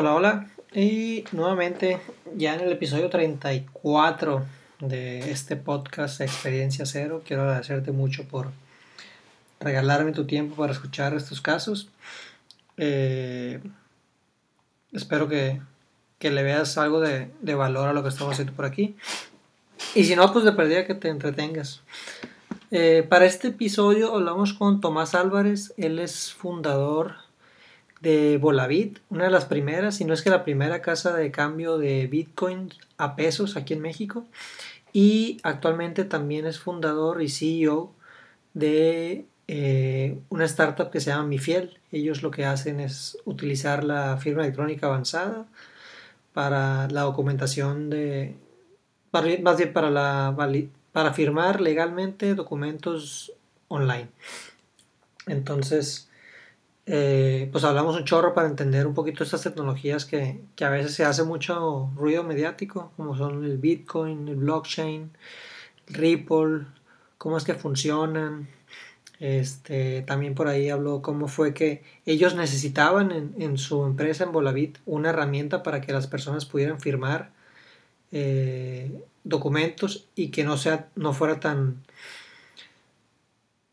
Hola, hola. Y nuevamente, ya en el episodio 34 de este podcast Experiencia Cero, quiero agradecerte mucho por regalarme tu tiempo para escuchar estos casos. Eh, espero que, le veas algo de, valor a lo que estamos haciendo por aquí. Y si no, pues de perdida que te entretengas. Eh, para este episodio hablamos con Tomás Álvarez, él es fundador de Volavit, una de las primeras, si no es que la primera casa de cambio de Bitcoin a pesos aquí en México. Y actualmente también es fundador y CEO de eh, una startup que se llama MiFiel. Ellos lo que hacen es utilizar la firma electrónica avanzada para la documentación de, más bien para la para firmar legalmente documentos online. Entonces, eh, pues hablamos un chorro para entender un poquito estas tecnologías que, a veces se hace mucho ruido mediático, como son el Bitcoin, el blockchain, Ripple, cómo es que funcionan. Este, también por ahí habló cómo fue que ellos necesitaban en, en su empresa en Volavit una herramienta para que las personas pudieran firmar eh, documentos y que no, sea, no fuera tan,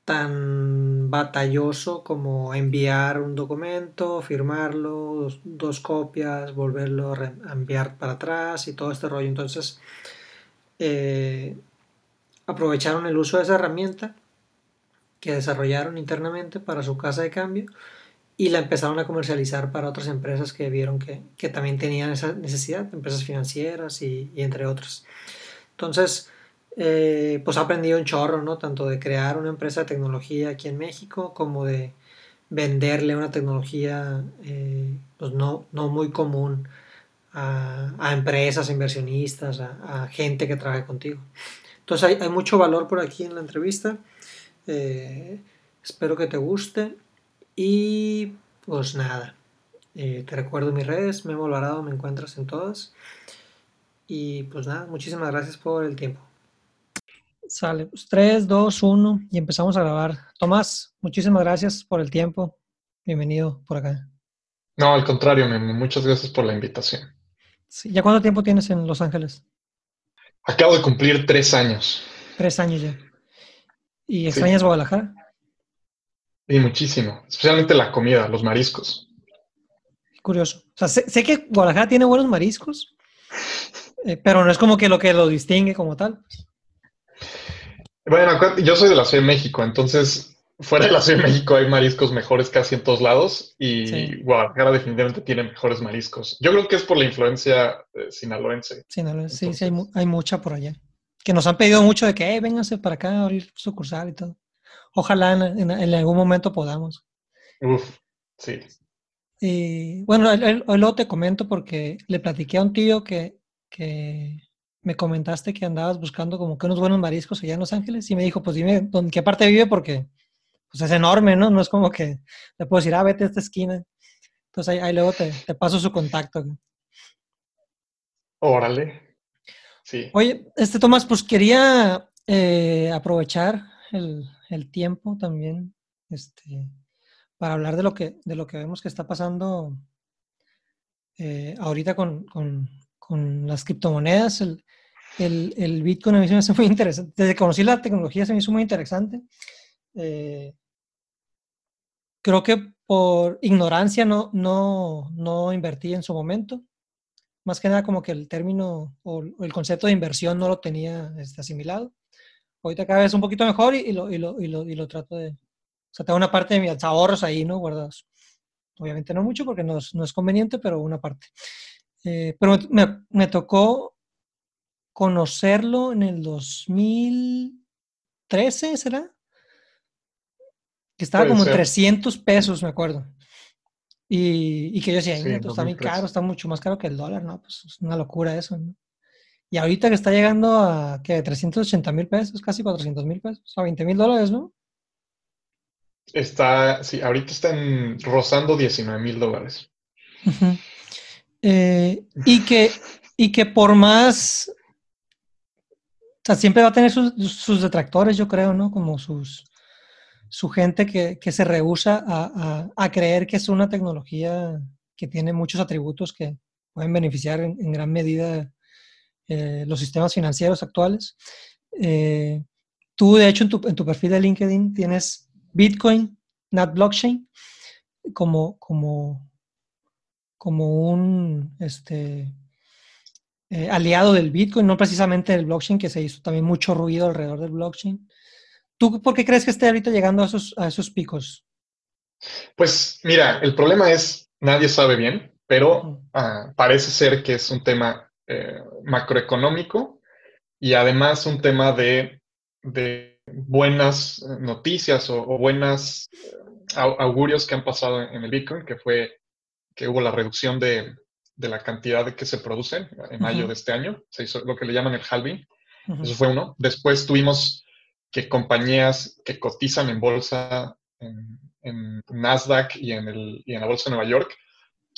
tan batalloso como enviar un documento, firmarlo, dos, copias, volverlo a enviar para atrás y todo este rollo. Entonces, eh, aprovecharon el uso de esa herramienta que desarrollaron internamente para su casa de cambio y la empezaron a comercializar para otras empresas que vieron que, también tenían esa necesidad, empresas financieras y, entre otras. Entonces, eh, pues ha aprendido un chorro, ¿no? Tanto de crear una empresa de tecnología aquí en México como de venderle una tecnología eh, pues no, no muy común a, empresas, inversionistas, a, gente que trabaje contigo. Entonces hay, mucho valor por aquí en la entrevista. Eh, espero que te guste. Y pues nada, eh, te recuerdo mis redes, Memo Alvarado, me encuentras en todas. Y pues nada, muchísimas gracias por el tiempo. Sale, pues 3, 2, 1 y empezamos a grabar. Tomás, muchísimas gracias por el tiempo. Bienvenido por acá. No, al contrario, Memo, muchas gracias por la invitación. ¿Ya cuánto tiempo tienes en Los Ángeles? Acabo de cumplir tres años. Tres años ya. ¿Y extrañas Guadalajara? Y muchísimo, especialmente la comida, los mariscos. Curioso. O sea, sé, que Guadalajara tiene buenos mariscos, eh, pero no es como que lo que lo distingue como tal. Bueno, yo soy de la Ciudad de México, entonces fuera de la Ciudad de México hay mariscos mejores casi en todos lados y Guadalajara definitivamente tiene mejores mariscos. Yo creo que es por la influencia eh, sinaloense. Sinaloense, sí, sí, hay, mucha por allá. Que nos han pedido mucho de que, vénganse para acá a abrir sucursal y todo. Ojalá en, algún momento podamos. Uf, sí. Y bueno, hoy lo te comento porque le platiqué a un tío que, me comentaste que andabas buscando como que unos buenos mariscos allá en Los Ángeles y me dijo, pues dime, ¿en qué parte vive? Porque pues es enorme, ¿no? No es como que le puedo decir, ah, vete a esta esquina. Entonces ahí, luego te, paso su contacto. Órale. Sí. Oye, este Tomás, pues quería eh, aprovechar el, el tiempo también este, para hablar de lo que, de lo que vemos que está pasando eh, ahorita con, las criptomonedas. El, el, Bitcoin a mí se me hace muy interesante. Desde que conocí la tecnología se me hizo muy interesante. Eh, creo que por ignorancia no, no, no invertí en su momento. Más que nada como que el término o el concepto de inversión no lo tenía este, asimilado. Ahorita cada vez un poquito mejor y, lo, y, lo, y, lo, y lo trato de... O sea, tengo una parte de mis ahorros ahí, ¿no? Guardados. Obviamente no mucho porque no es, no es conveniente, pero una parte. Eh, pero me, me, tocó conocerlo en el 2013, ¿será? Que estaba como en 300 pesos, me acuerdo. Y, y que yo decía, está muy caro, está mucho más caro que el dólar, ¿no? Pues es una locura eso, ¿no? Y ahorita que está llegando a que 380 mil pesos, casi 400 mil pesos, a 20 mil dólares, ¿no? Está, sí, ahorita están rozando 19 mil dólares. Eh, y, que, y que por más, sea, siempre va a tener sus, detractores, yo creo, ¿no? Como sus, su gente que, se rehúsa a, creer que es una tecnología que tiene muchos atributos que pueden beneficiar en, gran medida eh, los sistemas financieros actuales. Eh, tú, de hecho, en tu, en tu, perfil de LinkedIn tienes Bitcoin, not blockchain, como, como, como un este, eh, aliado del Bitcoin, no precisamente del blockchain, que se hizo también mucho ruido alrededor del blockchain. ¿Tú por qué crees que esté ahorita llegando a esos, a esos picos? Pues mira, el problema es, nadie sabe bien, pero ah, parece ser que es un tema eh, macroeconómico y además un tema de, buenas noticias o, buenas eh, augurios que han pasado en el Bitcoin, que fue que hubo la reducción de, la cantidad de que se producen en mayo de este año. Se hizo lo que le llaman el halving. Eso fue uno. Después tuvimos que compañías que cotizan en bolsa, en, Nasdaq y en, el, y en la bolsa de Nueva York,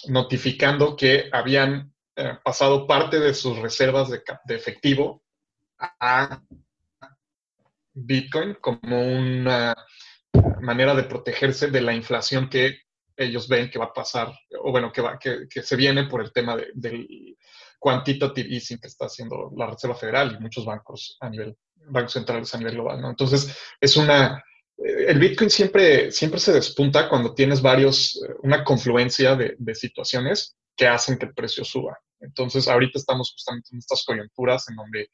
notificando que habían eh, pasado parte de sus reservas de, de, efectivo a Bitcoin como una manera de protegerse de la inflación que ellos ven que va a pasar, o bueno, que, va, que, que se viene por el tema del quantitative easing que está haciendo la Reserva Federal y muchos bancos a nivel, bancos centrales a nivel global, ¿no? Entonces, es una, eh, el Bitcoin siempre, siempre se despunta cuando tienes varios, eh, una confluencia de, de situaciones que hacen que el precio suba. Entonces, ahorita estamos justamente en estas coyunturas en donde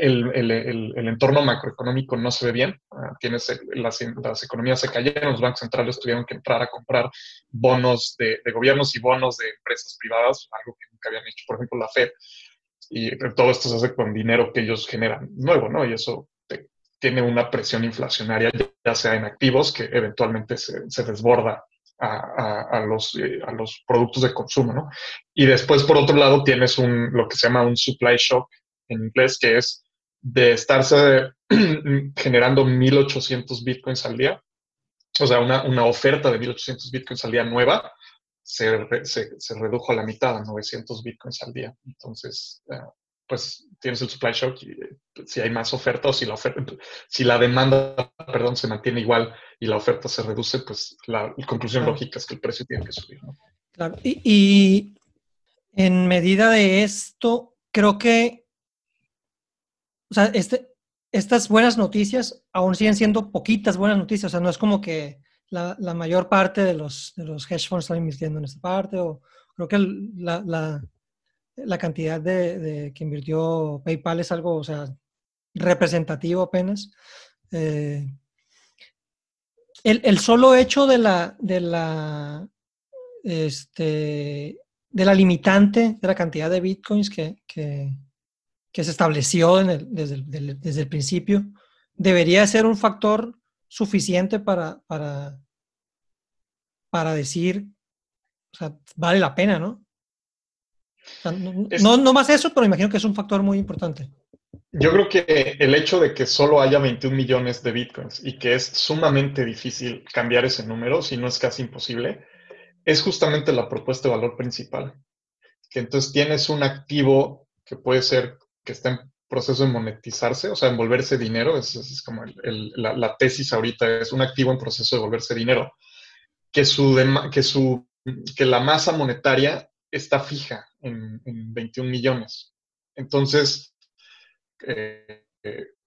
el, entorno macroeconómico no se ve bien. Ah, tienes las, economías se cayeron, los bancos centrales tuvieron que entrar a comprar bonos de, gobiernos y bonos de empresas privadas, algo que nunca habían hecho, por ejemplo, la Fed. Y todo esto se hace con dinero que ellos generan nuevo, ¿no? Y eso tiene una presión inflacionaria, ya sea en activos, que eventualmente se, desborda a, los, eh, a los productos de consumo, ¿no? Y después, por otro lado, tienes un, lo que se llama un supply shock en inglés, que es de estarse generando 1.800 bitcoins al día, o sea, una, una oferta de 1.800 bitcoins al día nueva, se, se, redujo a la mitad, a 900 bitcoins al día. Entonces, eh, pues tienes el supply shock y eh, si hay más oferta o si la oferta, si la demanda, perdón, se mantiene igual y la oferta se reduce, pues la, conclusión lógica es que el precio tiene que subir. Claro. Y, y en medida de esto, creo que o sea, este, estas buenas noticias aún siguen siendo poquitas buenas noticias. O sea, no es como que la, mayor parte de los, de los hedge funds están invirtiendo en esta parte. O creo que la, cantidad de, que invirtió PayPal es algo, o sea, representativo apenas. Eh, el, solo hecho de la, de la, este, de la limitante de la cantidad de bitcoins que, que se estableció desde, el, principio, debería ser un factor suficiente para, para, para decir, o sea, vale la pena, ¿no? no, no, más eso, pero imagino que es un factor muy importante. Yo creo que el hecho de que solo haya 21 millones de bitcoins y que es sumamente difícil cambiar ese número, si no es casi imposible, es justamente la propuesta de valor principal. Que entonces tienes un activo que puede ser que está en proceso de monetizarse, o sea, en volverse dinero, es, es como la, tesis ahorita, es un activo en proceso de volverse dinero, que, su que, su, que la masa monetaria está fija en, 21 millones. Entonces, eh,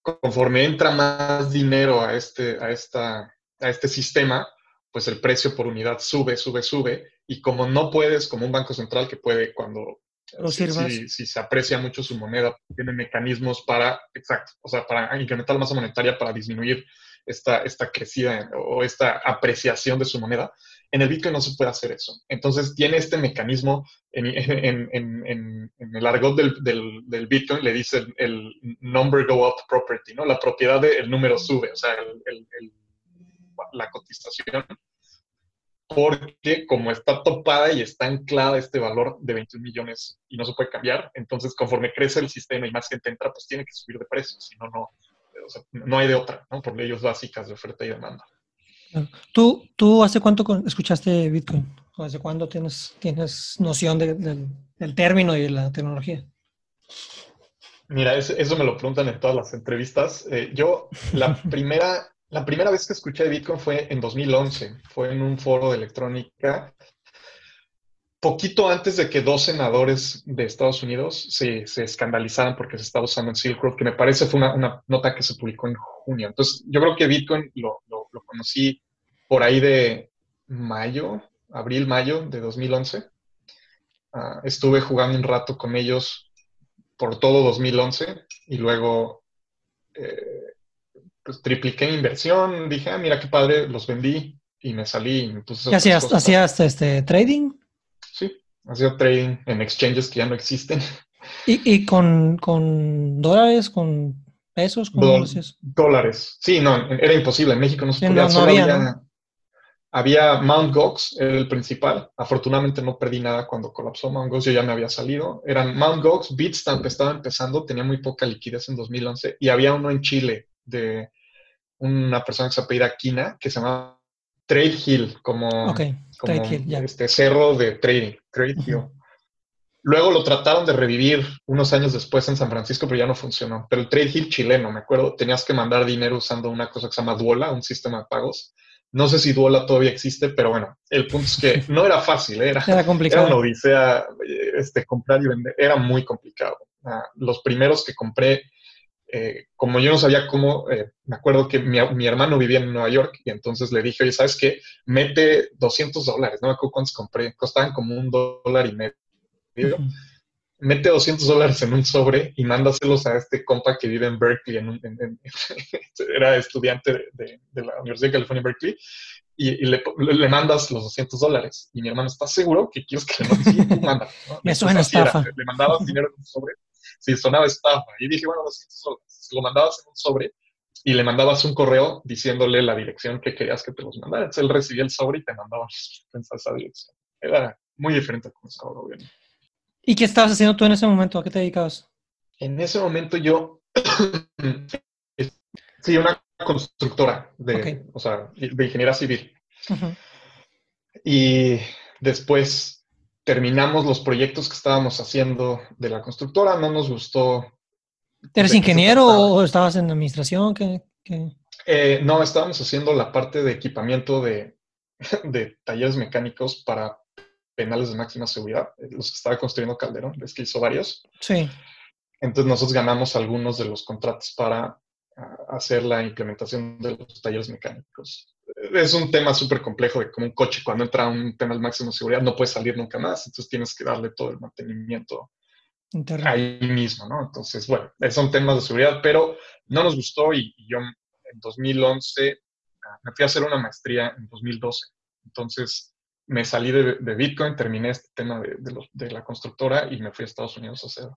conforme entra más dinero a este, a, esta, a este sistema, pues el precio por unidad sube, sube, sube, y como no puedes, como un banco central que puede cuando si, si, se aprecia mucho su moneda, tiene mecanismos para, exacto, o sea, para incrementar la masa monetaria, para disminuir esta, esta crecida o esta apreciación de su moneda. En el Bitcoin no se puede hacer eso. Entonces, tiene este mecanismo, en, en, en, en el argot del, del, del, Bitcoin le dice el, number go up property, ¿no? La propiedad del número sube, o sea, el, la cotización porque como está topada y está anclada este valor de 21 millones y no se puede cambiar, entonces conforme crece el sistema y más gente entra, pues tiene que subir de precio, si no, no, no hay de otra, ¿no? Por leyes básicas de oferta y demanda. ¿Tú, tú hace cuánto escuchaste Bitcoin? ¿O hace cuándo tienes, tienes noción del término y de la tecnología? Mira, eso, me lo preguntan en todas las entrevistas. Eh, yo, la primera la primera vez que escuché de Bitcoin fue en 2011, fue en un foro de electrónica poquito antes de que dos senadores de Estados Unidos se, se escandalizaran porque se estaba usando en Silk Road, que me parece fue una, nota que se publicó en junio. Entonces, yo creo que Bitcoin lo, conocí por ahí de mayo, abril, mayo de 2011. Ah, estuve jugando un rato con ellos por todo 2011 y luego eh, pues tripliqué mi inversión. Dije, ah, mira qué padre, los vendí y me salí. Y me puse hacías, hacías este, trading? Sí, hacía trading en exchanges que ya no existen. ¿Y, y con, con, dólares, con pesos? ¿Cómo dólares. Sí, no, era imposible. En México no se podía. No, había, había, Mount Gox, era el principal. Afortunadamente no perdí nada cuando colapsó Mount Gox, yo ya me había salido. Eran Mount Gox, Bitstamp estaba empezando, tenía muy poca liquidez en 2011 y había uno en Chile de una persona que se apellida Kina, que se llama Trade Hill, como, este cerro de trading, Trade Hill. Luego lo trataron de revivir unos años después en San Francisco, pero ya no funcionó. Pero el Trade Hill chileno, me acuerdo, tenías que mandar dinero usando una cosa que se llama Duola, un sistema de pagos. No sé si Duola todavía existe, pero bueno, el punto es que no era fácil, era, era complicado. Era una odisea este, comprar y vender, era muy complicado. Ah, los primeros que compré eh, como yo no sabía cómo, eh, me acuerdo que mi, hermano vivía en Nueva York y entonces le dije, oye, ¿sabes qué? Mete 200 dólares, no me acuerdo cuántos compré, costaban como un dólar y medio. Mete 200 dólares en un sobre y mándaselos a este compa que vive en Berkeley, era estudiante de, la Universidad de California, Berkeley, y, le, mandas los 200 dólares. Y mi hermano, está seguro que quieres que le mandes? Me suena estafa. Le mandabas dinero en un sobre sí, sonaba estafa. Y dije, bueno, 200 dólares. Lo mandabas en un sobre y le mandabas un correo diciéndole la dirección que querías que te los mandara. Entonces él recibía el sobre y te mandaba en esa dirección. Era muy diferente a como estaba gobierno. ¿Y qué estabas haciendo tú en ese momento? ¿A qué te dedicabas? En ese momento yo, sí, una constructora de, o sea, de ingeniería civil. Y después terminamos los proyectos que estábamos haciendo de la constructora, no nos gustó. ¿Eres ingeniero o estabas en administración? Eh, no, estábamos haciendo la parte de equipamiento de, talleres mecánicos para penales de máxima seguridad, eh, los que estaba construyendo Calderón, ves que hizo varios. Sí. Entonces nosotros ganamos algunos de los contratos para ah, hacer la implementación de los talleres mecánicos es un tema súper complejo de como un coche cuando entra a un tema de máximo seguridad no puede salir nunca más, entonces tienes que darle todo el mantenimiento ahí mismo, ¿no? Entonces, bueno, son temas de seguridad, pero no nos gustó y, yo en 2011 ah, me fui a hacer una maestría en 2012, entonces me salí de, Bitcoin, terminé este tema de, la constructora y me fui a Estados Unidos a hacer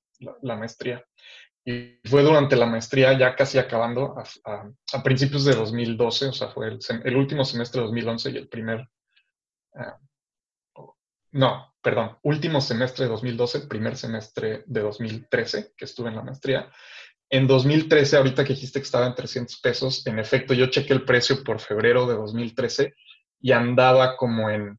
la maestría. Y fue durante la maestría, ya casi acabando, a, principios de 2012, o sea, fue el, último semestre de 2011 y el primer... Ah, no, perdón, último semestre de 2012, primer semestre de 2013, que estuve en la maestría. En 2013, ahorita que dijiste que estaba en 300 pesos, en efecto, yo chequé el precio por febrero de 2013 y andaba como en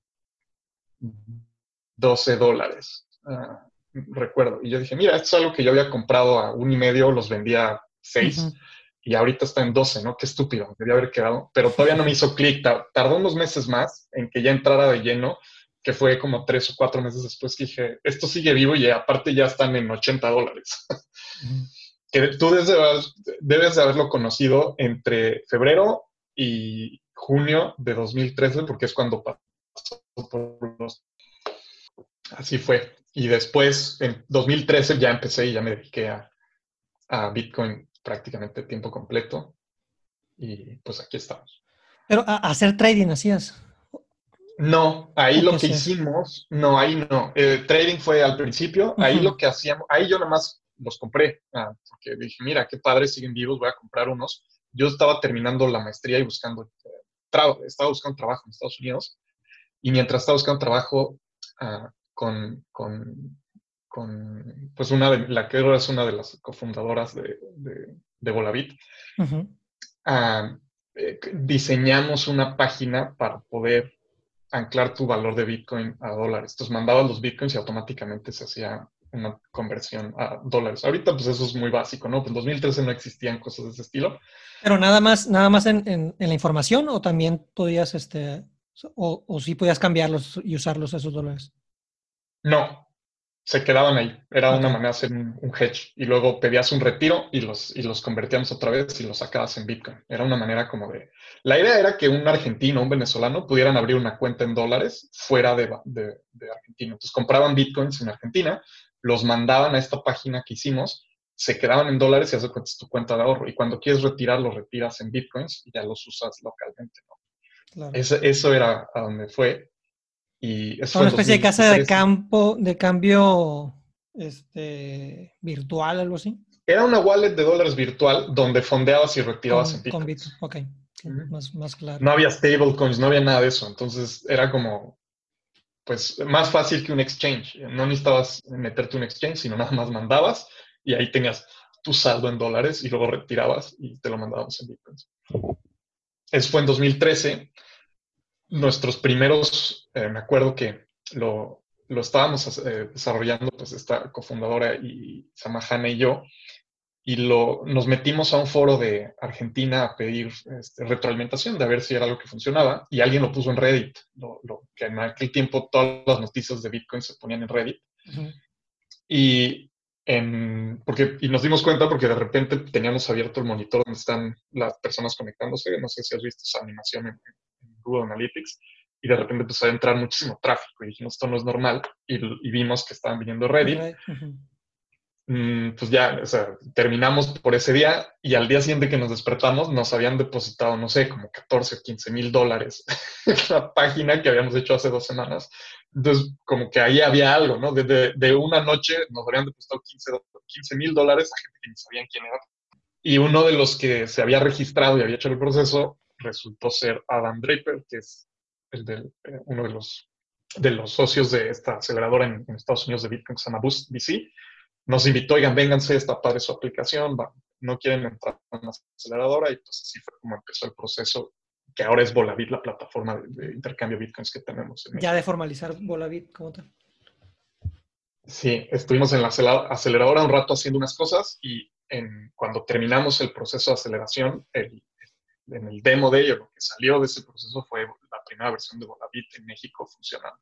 12 dólares. Ah, recuerdo. Y yo dije, mira, esto es algo que yo había comprado a un y medio, los vendía a seis, y ahorita está en 12, ¿no? Qué estúpido, debía haber quedado. Pero todavía no me hizo clic. Tardó unos meses más en que ya entrara de lleno, que fue como tres o cuatro meses después que dije, esto sigue vivo y aparte ya están en 80 dólares. que tú debes debes de haberlo conocido entre febrero y junio de 2013, porque es cuando pasó por los... Así fue. Y después, en 2013, ya empecé y ya me dediqué a, Bitcoin prácticamente tiempo completo. Y pues aquí estamos. Pero a hacer trading hacías. No, ahí lo que hicimos, no, ahí no. El trading fue al principio, ahí lo que hacíamos, ahí yo nada más los compré, ah, porque dije, mira, qué padres siguen vivos, voy a comprar unos. Yo estaba terminando la maestría y buscando, eh, estaba buscando trabajo en Estados Unidos, y mientras estaba buscando trabajo, uh, con, con, con, pues una de, la que es una de las cofundadoras de, de, Volavit, ah, eh, diseñamos una página para poder anclar tu valor de Bitcoin a dólares. Entonces mandabas los Bitcoins y automáticamente se hacía una conversión a dólares. Ahorita pues eso es muy básico, ¿no? Pues en 2013 no existían cosas de ese estilo. Pero nada más, nada más en, en, la información o también podías, este, o, o sí podías cambiarlos y usarlos esos dólares. No, se quedaban ahí. Era una manera de hacer un, hedge. Y luego pedías un retiro y los, y los convertíamos otra vez y los sacabas en Bitcoin. Era una manera como de... La idea era que un argentino un venezolano pudieran abrir una cuenta en dólares fuera de, de, Argentina. Entonces compraban Bitcoins en Argentina, los mandaban a esta página que hicimos, se quedaban en dólares y haces tu cuenta de ahorro. Y cuando quieres retirar, los retiras en Bitcoins y ya los usas localmente. Eso, era a donde fue. Y una especie de casa de campo, de cambio este, virtual, algo así. Era una wallet de dólares virtual donde fondeabas y retirabas en Bitcoin. Con Bitcoin, ok. más, claro. No había stablecoins, no había nada de eso. Entonces era como, pues, más fácil que un exchange. No necesitabas meterte un exchange, sino nada más mandabas y ahí tenías tu saldo en dólares y luego retirabas y te lo mandábamos en bitcoins. Eso fue en 2013 nuestros primeros, eh, me acuerdo que lo, lo estábamos eh, desarrollando, pues esta cofundadora y Samahana y yo, y lo, nos metimos a un foro de Argentina a pedir este, retroalimentación de a ver si era algo que funcionaba, y alguien lo puso en Reddit, lo, que en aquel tiempo todas las noticias de Bitcoin se ponían en Reddit. Y en, porque, y nos dimos cuenta porque de repente teníamos abierto el monitor donde están las personas conectándose. No sé si has visto esa animación en, Google Analytics, y de repente empezó a entrar muchísimo tráfico y dijimos, esto no es normal, y, vimos que estaban viniendo Reddit. Mm, pues ya, o sea, terminamos por ese día y al día siguiente que nos despertamos nos habían depositado, no sé, como 14 o 15 mil dólares en la página que habíamos hecho hace dos semanas. Entonces, como que ahí había algo, ¿no? De, de, una noche nos habían depositado 15 mil dólares a gente que ni sabían quién era. Y uno de los que se había registrado y había hecho el proceso resultó ser Adam Draper, que es el de, eh, uno de los, de los socios de esta aceleradora en, Estados Unidos de Bitcoin que se llama Boost VC. Nos invitó, oigan, vénganse, está padre su aplicación, no quieren entrar en la aceleradora y pues así fue como empezó el proceso que ahora es Volavit, la plataforma de, intercambio de bitcoins que tenemos. ya de formalizar Volavit, ¿cómo tal? Sí, estuvimos en la aceleradora un rato haciendo unas cosas y en, cuando terminamos el proceso de aceleración, el, en el demo de ello, lo que salió de ese proceso fue la primera versión de Volavit en México funcionando.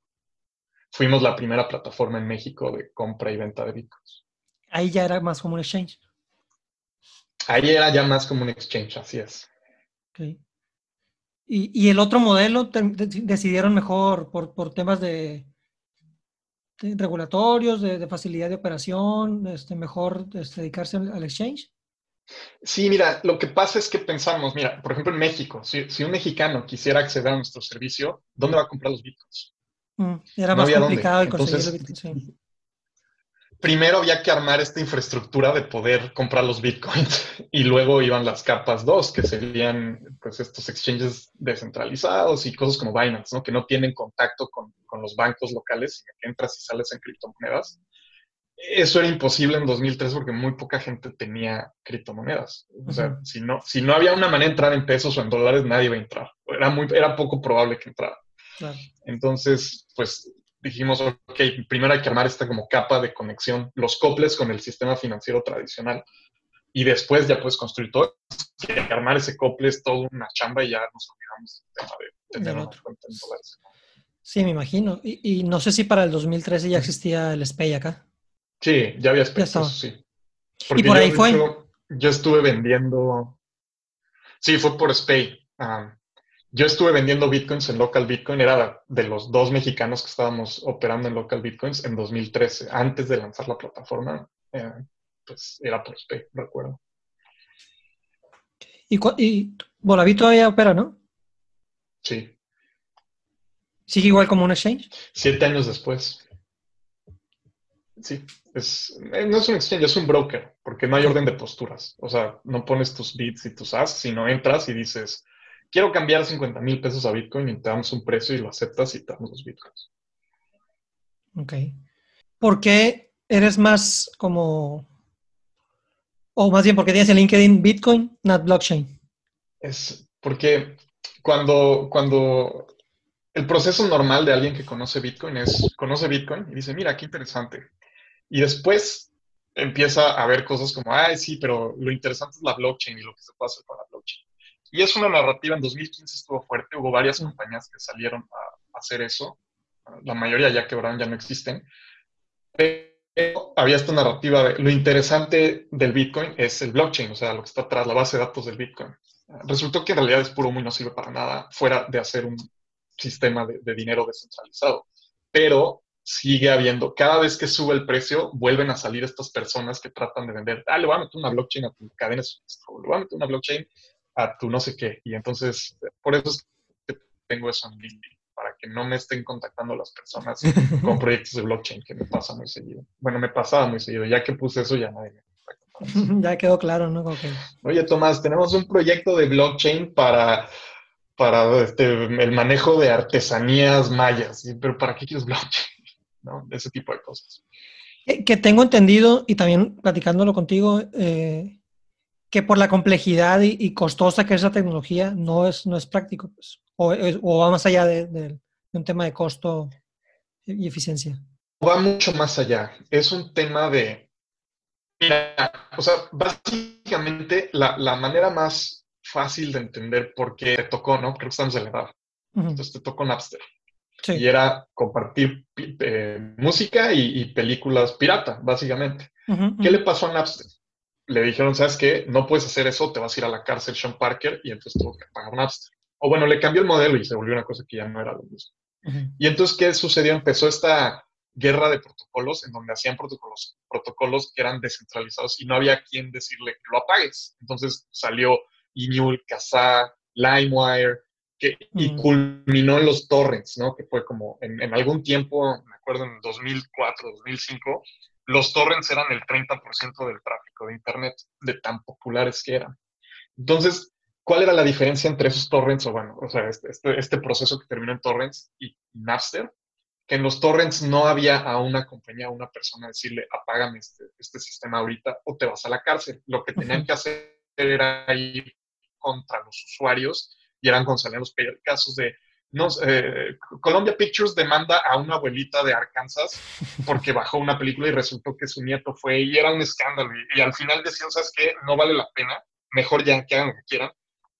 Fuimos la primera plataforma en México de compra y venta de bitcoins. Ahí ya era más como un exchange. Ahí era ya más como un exchange, así es. Okay. ¿Y, el otro modelo decidieron mejor por, temas de, regulatorios, de, facilidad de operación, este, mejor este, dedicarse al exchange? Sí, mira, lo que pasa es que pensamos, mira, por ejemplo en México, si, un mexicano quisiera acceder a nuestro servicio, ¿dónde va a comprar los bitcoins? Mm, era más complicado el conseguir los bitcoins. Primero había que armar esta infraestructura de poder comprar los bitcoins y luego iban las capas 2, que serían pues estos exchanges descentralizados y cosas como Binance, ¿no? que no tienen contacto con, con los bancos locales, sino que entras y sales en criptomonedas eso era imposible en 2003 porque muy poca gente tenía criptomonedas. O sea, si, no, si no había una manera de entrar en pesos o en dólares, nadie iba a entrar. Era, muy, era poco probable que entrara. Entonces, pues dijimos, ok, primero hay que armar esta como capa de conexión, los coples con el sistema financiero tradicional. Y después ya puedes construir todo. Que armar ese cople es toda una chamba y ya nos olvidamos del tema de tener una cuenta en dólares. Sí, me imagino. Y, y, no sé si para el 2013 ya existía el SPAY acá. Sí, ya había aspectos, sí. ¿Y por ahí fue? yo estuve vendiendo. Sí, fue por Spay. yo estuve vendiendo bitcoins en Local Bitcoin. Era de los dos mexicanos que estábamos operando en Local Bitcoins en 2013, antes de lanzar la plataforma. Eh, pues era por Spay, recuerdo. ¿Y, y Volavit todavía opera, no? Sí. ¿Sigue igual como un exchange? Siete años después. Sí, es, eh, no es un exchange, es un broker, porque no hay orden de posturas. O sea, no pones tus bits y tus as, sino entras y dices, quiero cambiar 50 mil pesos a Bitcoin y te damos un precio y lo aceptas y te damos los Bitcoins. Ok. ¿Por qué eres más como, o más bien, porque tienes el LinkedIn Bitcoin, not blockchain? Es porque cuando, cuando el proceso normal de alguien que conoce Bitcoin es, conoce Bitcoin y dice, mira, qué interesante y después empieza a ver cosas como, ay, sí, pero lo interesante es la blockchain y lo que se puede hacer con la blockchain. Y es una narrativa, en 2015 estuvo fuerte, hubo varias compañías que salieron a, hacer eso, la mayoría ya quebraron, ya no existen, Pero había esta narrativa de lo interesante del Bitcoin es el blockchain, o sea, lo que está atrás, la base de datos del Bitcoin. Resultó que en realidad es puro muy no sirve para nada fuera de hacer un sistema de, de dinero descentralizado. Pero sigue habiendo, cada vez que sube el precio, vuelven a salir estas personas que tratan de vender, ah, le voy a meter una blockchain a tu cadena, le voy a meter una blockchain a tu no sé qué. Y entonces, por eso es que tengo eso en LinkedIn, para que no me estén contactando las personas con proyectos de blockchain, que me pasa muy seguido. Bueno, me pasaba muy seguido, ya que puse eso ya nadie me Ya quedó claro, ¿no? Oye, Tomás, tenemos un proyecto de blockchain para para este, el manejo de artesanías mayas. Pero ¿para qué quieres blockchain? ¿No? Ese tipo de cosas. Eh, que tengo entendido, y también platicándolo contigo, eh, que por la complejidad y, costosa que es la tecnología, no es, no es práctico, pues, o, o, va más allá de, de, un tema de costo y eficiencia. Va mucho más allá. Es un tema de... Mira, o sea, básicamente la, la manera más fácil de entender por qué te tocó, ¿no? Creo que estamos en la edad. Entonces te tocó Napster. Y era compartir eh, música y, películas pirata, básicamente. ¿Qué le pasó a Napster? Le dijeron, ¿sabes qué? No puedes hacer eso, te vas a ir a la cárcel Sean Parker y entonces tuvo que pagar Napster. O bueno, le cambió el modelo y se volvió una cosa que ya no era lo mismo. Y entonces, ¿qué sucedió? Empezó esta guerra de protocolos en donde hacían protocolos, protocolos que eran descentralizados y no había quien decirle que lo apagues. Entonces salió Inul, Kazaa, LimeWire, y mm. culminó en los torrents, ¿no? Que fue como en, algún tiempo, me acuerdo en 2004, 2005, los torrents eran el 30% del tráfico de Internet, de tan populares que eran. Entonces, ¿cuál era la diferencia entre esos torrents, o bueno, o sea, este, este, este proceso que terminó en torrents y Napster? Que en los torrents no había a una compañía, a una persona decirle, apágame este, este sistema ahorita o te vas a la cárcel. Lo que tenían que hacer era ir contra los usuarios y eran cuando salían los casos de no, eh, Columbia Pictures demanda a una abuelita de Arkansas porque bajó una película y resultó que su nieto fue y era un escándalo. Y, al final decían, ¿sabes qué? No vale la pena, mejor ya que hagan lo que quieran.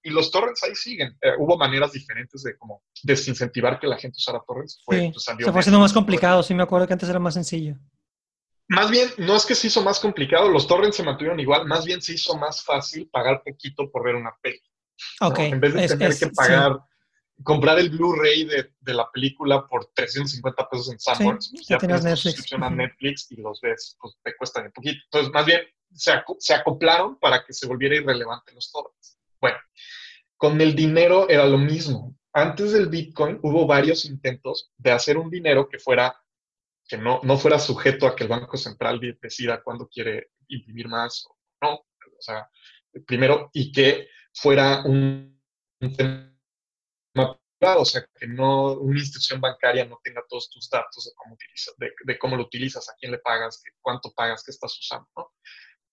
Y los torrents ahí siguen. Eh, hubo maneras diferentes de como desincentivar que la gente usara torrents. Fue, pues, se fue haciendo más complicado, sí me acuerdo que antes era más sencillo. Más bien, no es que se hizo más complicado, los torrents se mantuvieron igual, más bien se hizo más fácil pagar poquito por ver una peli. En vez de tener que pagar, comprar el Blu-ray de, de, la película por 350 pesos en Sanborns, pues ya tienes Netflix. suscripción a Netflix y los ves, pues te cuestan un poquito. Entonces, más bien, se, se acoplaron para que se volviera irrelevante los torrents. Bueno, con el dinero era lo mismo. Antes del Bitcoin hubo varios intentos de hacer un dinero que fuera que no, no fuera sujeto a que el Banco Central decida cuándo quiere imprimir más o no. O sea, primero, y que fuera un, tema privado, o sea, que no una institución bancaria no tenga todos tus datos de cómo, de, cómo lo utilizas, a quién le pagas, cuánto pagas, qué estás usando, ¿no?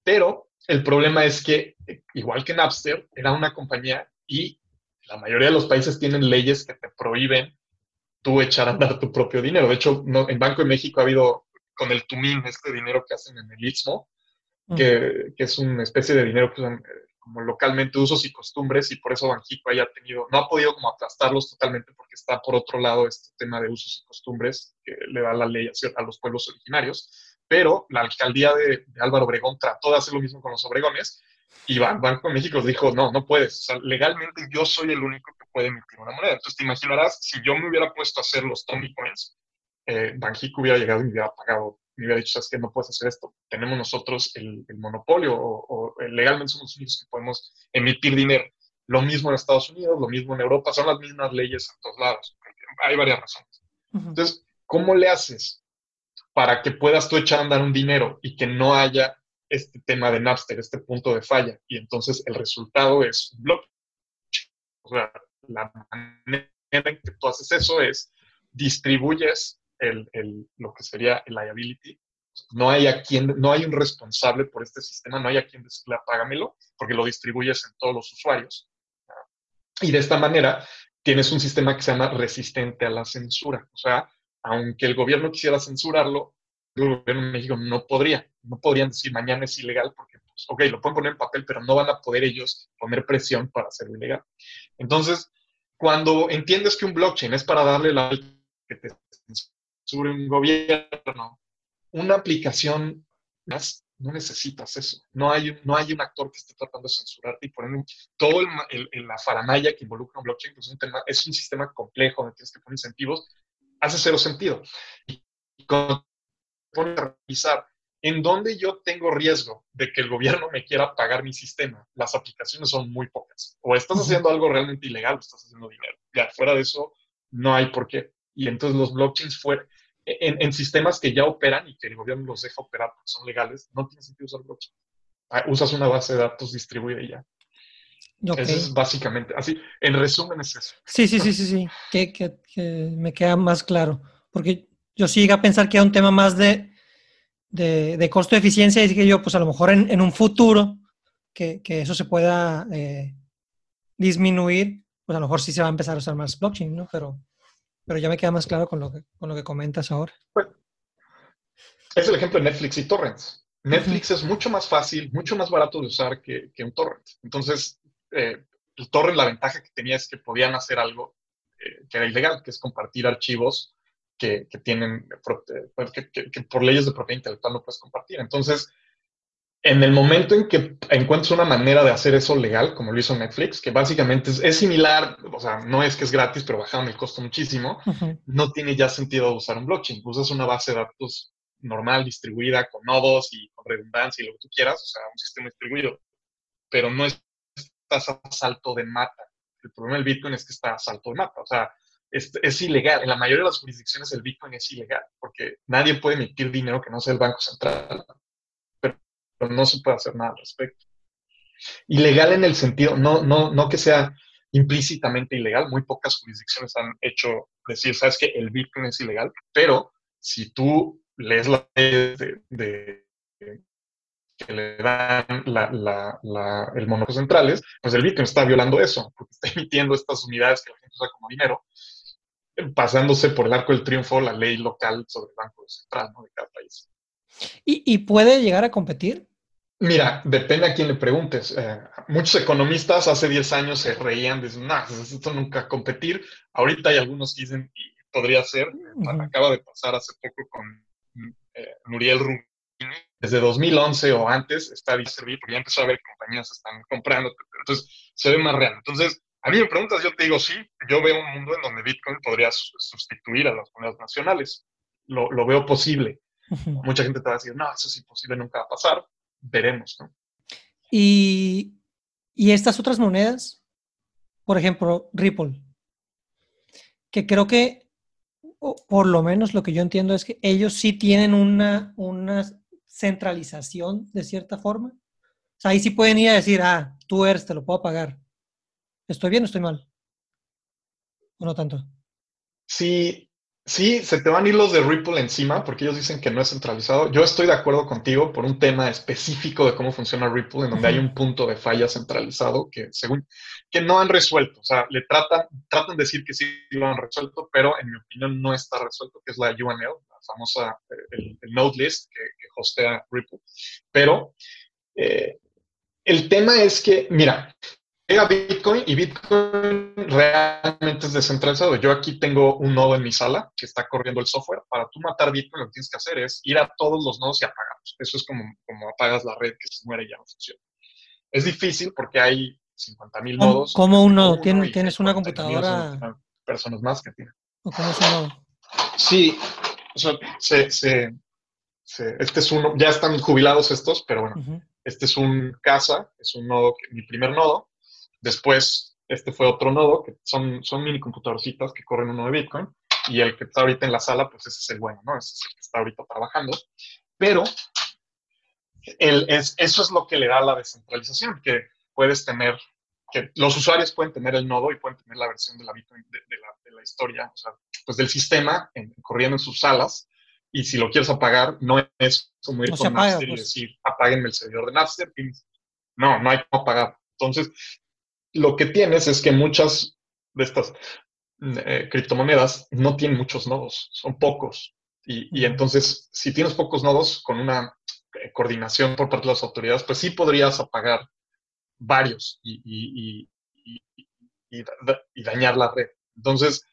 Pero el problema es que, igual que Napster, era una compañía y la mayoría de los países tienen leyes que te prohíben tú echar a andar tu propio dinero. De hecho, no, en Banco de México ha habido con el TUMIN, este dinero que hacen en el Istmo, que, que, es una especie de dinero que usan como localmente usos y costumbres y por eso Banjico haya tenido, no ha podido como aplastarlos totalmente porque está por otro lado este tema de usos y costumbres que le da la ley a, los pueblos originarios, pero la alcaldía de, Álvaro Obregón trató de hacer lo mismo con los Obregones y Banco de México dijo, no, no puedes, o legalmente yo soy el único que puede emitir una moneda. Entonces te imaginarás, si yo me hubiera puesto a hacer los Tommy Coins, eh, Banjico hubiera llegado y me hubiera pagado me hubiera dicho, sabes que no puedes hacer esto, tenemos nosotros el, monopolio o, legalmente somos los únicos que podemos emitir dinero. Lo mismo en Estados Unidos, lo mismo en Europa, son las mismas leyes en todos lados. Hay varias razones. Entonces, ¿cómo le haces para que puedas tú echar a andar un dinero y que no haya este tema de Napster, este punto de falla? Y entonces el resultado es un bloque. O sea, la manera en que tú haces eso es distribuyes lo que sería el liability. No hay, a quien, no hay un responsable por este sistema, no hay a quien decirle apágamelo, porque lo distribuyes en todos los usuarios. Y de esta manera tienes un sistema que se llama resistente a la censura. O sea, aunque el gobierno quisiera censurarlo, el gobierno de México no podría. No podrían decir mañana es ilegal porque, pues, ok, lo pueden poner en papel, pero no van a poder ellos poner presión para hacerlo ilegal. Entonces, cuando entiendes que un blockchain es para darle la un gobierno una aplicación más no necesitas eso. No hay, no hay un actor que esté tratando de censurarte y poner todo el, la faramaya que involucra un blockchain, pues es un, tema, es un sistema complejo donde tienes que poner incentivos, hace cero sentido. Y cuando pones a revisar en dónde yo tengo riesgo de que el gobierno me quiera pagar mi sistema, las aplicaciones son muy pocas. O estás haciendo algo realmente ilegal o estás haciendo dinero. Ya, fuera de eso, no hay por qué. Y entonces los blockchains fuera, en, sistemas que ya operan y que el gobierno los deja operar porque son legales, no tiene sentido usar blockchain. Ah, usas una base de datos distribuida y ya. Eso es básicamente, así, en resumen es eso. Sí, sí, sí, sí, sí, que, que, me queda más claro, porque yo sigo a pensar que hay un tema más de, de, de costo de eficiencia y que yo, pues a lo mejor en, en un futuro, que, que, eso se pueda eh, disminuir, pues a lo mejor sí se va a empezar a usar más blockchain, ¿no? Pero, pero ya me queda más claro con lo que, con lo que comentas ahora. es el ejemplo de Netflix y torrents. Netflix es mucho más fácil, mucho más barato de usar que, un torrent. Entonces, eh, el torrent, la ventaja que tenía es que podían hacer algo eh, que era ilegal, que es compartir archivos que, tienen, que, que, por leyes de propiedad intelectual no puedes compartir. Entonces, en el momento en que encuentres una manera de hacer eso legal, como lo hizo Netflix, que básicamente es, similar, o sea, no es que es gratis, pero bajaron el costo muchísimo, no tiene ya sentido usar un blockchain. Usas una base de datos normal, distribuida, con nodos y con redundancia y lo que tú quieras, o sea, un sistema distribuido, pero no estás a salto de mata. El problema del Bitcoin es que está a salto de mata, o sea, es, es, ilegal. En la mayoría de las jurisdicciones el Bitcoin es ilegal, porque nadie puede emitir dinero que no sea el Banco Central pero no se puede hacer nada al respecto. Ilegal en el sentido, no, no, no que sea implícitamente ilegal, muy pocas jurisdicciones han hecho decir, sabes que el Bitcoin es ilegal, pero si tú lees la ley de, que le dan el monopolio centrales, pues el Bitcoin está violando eso, porque está emitiendo estas unidades que la gente usa como dinero, pasándose por el arco del triunfo la ley local sobre el Banco Central de cada país. ¿Y, ¿Y, puede llegar a competir? Mira, depende a quién le preguntes. Eh, muchos economistas hace 10 años se reían, dicen, no, esto nunca competir. Ahorita hay algunos que dicen, y podría ser, acaba de pasar hace poco con eh, Muriel Rubini, desde 2011 o antes está porque ya empezó a ver que compañías están comprando, entonces se ve más real. Entonces, a mí me preguntas, yo te digo, sí, yo veo un mundo en donde Bitcoin podría sustituir a las monedas nacionales. Lo, lo veo posible. Mucha gente te va a decir, no, eso es imposible, nunca va a pasar veremos, ¿no? Y, estas otras monedas, por ejemplo, Ripple, que creo que, por lo menos lo que yo entiendo es que ellos sí tienen una, una centralización de cierta forma. O sea, ahí sí pueden ir a decir, ah, tú eres, te lo puedo pagar. ¿Estoy bien o estoy mal? ¿O no tanto? Sí, Sí, se te van a ir los de Ripple encima porque ellos dicen que no es centralizado. Yo estoy de acuerdo contigo por un tema específico de cómo funciona Ripple, en donde hay un punto de falla centralizado que según que no han resuelto. O sea, le tratan, tratan de decir que sí lo han resuelto, pero en mi opinión no está resuelto, que es la UNL, la famosa, eh, el, node list que, hostea Ripple. Pero eh, el tema es que, mira, llega Bitcoin y Bitcoin realmente es descentralizado. Yo aquí tengo un nodo en mi sala que está corriendo el software. Para tú matar Bitcoin, lo que tienes que hacer es ir a todos los nodos y apagarlos. Eso es como, como apagas la red que se muere y ya no funciona. Es difícil porque hay 50 mil nodos. ¿Cómo un nodo? ¿Tienes, una computadora? Personas más que tienen. ¿O cómo es un nodo? Sí, o sea, se, este es uno, ya están jubilados estos, pero bueno, este es un casa, es un nodo, mi primer nodo, Después, este fue otro nodo, que son, son mini computadorcitas que corren uno de Bitcoin, y el que está ahorita en la sala, pues ese es el bueno, ¿no? Ese es el que está ahorita trabajando. Pero el, es, eso es lo que le da la descentralización, que puedes tener, que los usuarios pueden tener el nodo y pueden tener la versión de la Bitcoin, de, la, de la, historia, o sea, pues del sistema corriendo en sus salas, y si lo quieres apagar, no es como ir con Napster y pues. decir, apáguenme el servidor de Napster. No, no hay cómo apagar. Entonces, lo que tienes es que muchas de estas eh, criptomonedas no tienen muchos nodos, son pocos. Y, entonces, si tienes pocos nodos con una eh, coordinación por parte de las autoridades, pues sí podrías apagar varios y, dañar la red. Entonces,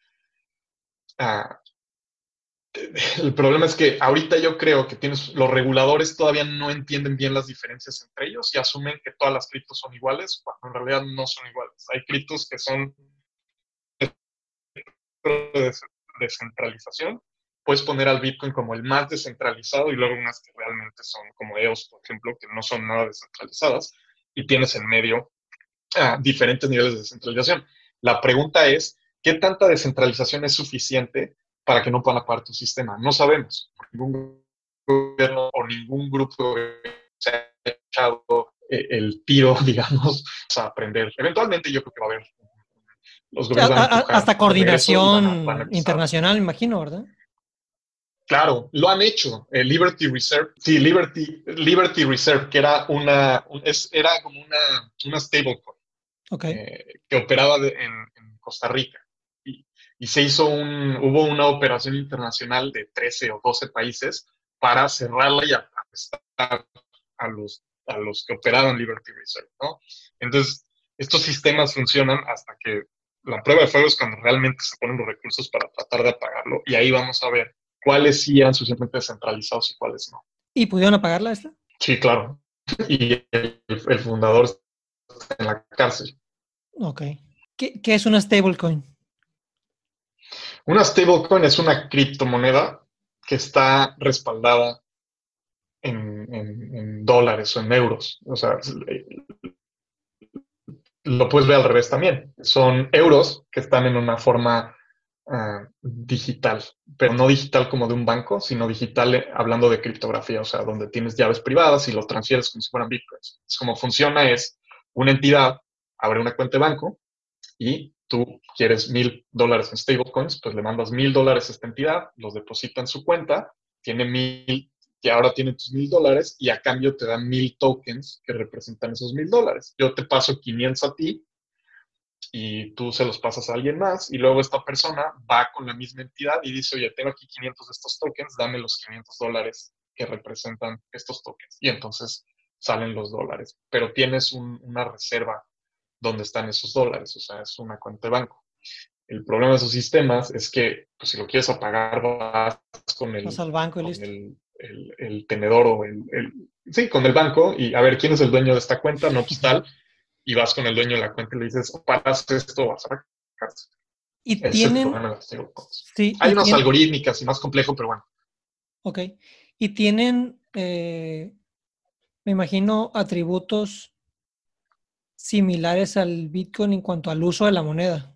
ah, el problema es que ahorita yo creo que tienes, los reguladores todavía no entienden bien las diferencias entre ellos y asumen que todas las criptos son iguales, cuando en realidad no son iguales. Hay criptos que son de descentralización. Puedes poner al Bitcoin como el más descentralizado y luego unas que realmente son como EOS, por ejemplo, que no son nada descentralizadas y tienes en medio ah, diferentes niveles de descentralización. La pregunta es, ¿qué tanta descentralización es suficiente para que no puedan apagar tu sistema. No sabemos. Ningún gobierno o ningún grupo se ha echado eh, el tiro, digamos, a aprender. Eventualmente yo creo que va a haber los gobiernos. hasta coordinación internacional, imagino, ¿verdad? Claro, lo han hecho. El Liberty Reserve, sí, Liberty, Liberty Reserve, que era una, era como una, una stablecoin eh, que operaba en, Costa Rica y se hizo un, hubo una operación internacional de 13 o 12 países para cerrarla y arrestar a los, a los que operaban Liberty Reserve, ¿no? Entonces, estos sistemas funcionan hasta que la prueba de fuego es cuando realmente se ponen los recursos para tratar de apagarlo y ahí vamos a ver cuáles sí eran suficientemente descentralizados y cuáles no. ¿Y pudieron apagarla esta? Sí, claro. Y el, fundador está en la cárcel. Ok. ¿Qué, qué es una stablecoin? Una stablecoin es una criptomoneda que está respaldada en, dólares o en euros. O sea, lo puedes ver al revés también. Son euros que están en una forma ah, digital, pero no digital como de un banco, sino digital eh, hablando de criptografía, o sea, donde tienes llaves privadas y lo transfieres como si fueran bitcoins. Es como funciona es una entidad abre una cuenta de banco y tú quieres mil dólares en stablecoins, pues le mandas mil dólares a esta entidad, los deposita en su cuenta, tiene mil, que ahora tiene tus mil dólares y a cambio te dan mil tokens que representan esos mil dólares. Yo te paso 500 a ti y tú se los pasas a alguien más y luego esta persona va con la misma entidad y dice, oye, tengo aquí 500 de estos tokens, dame los 500 dólares que representan estos tokens. Y entonces salen los dólares, pero tienes una reserva dónde están esos dólares, o sea, es una cuenta de banco. El problema de esos sistemas es que pues, si lo quieres apagar, vas con el, banco el, tenedor o el, Sí, con el banco y a ver quién es el dueño de esta cuenta, no pues tal, y vas con el dueño de la cuenta y le dices, paras esto, vas a la Y tienen... sí, Hay unas algorítmicas y más complejo, pero bueno. Ok. Y tienen, eh, me imagino, atributos similares al Bitcoin en cuanto al uso de la moneda.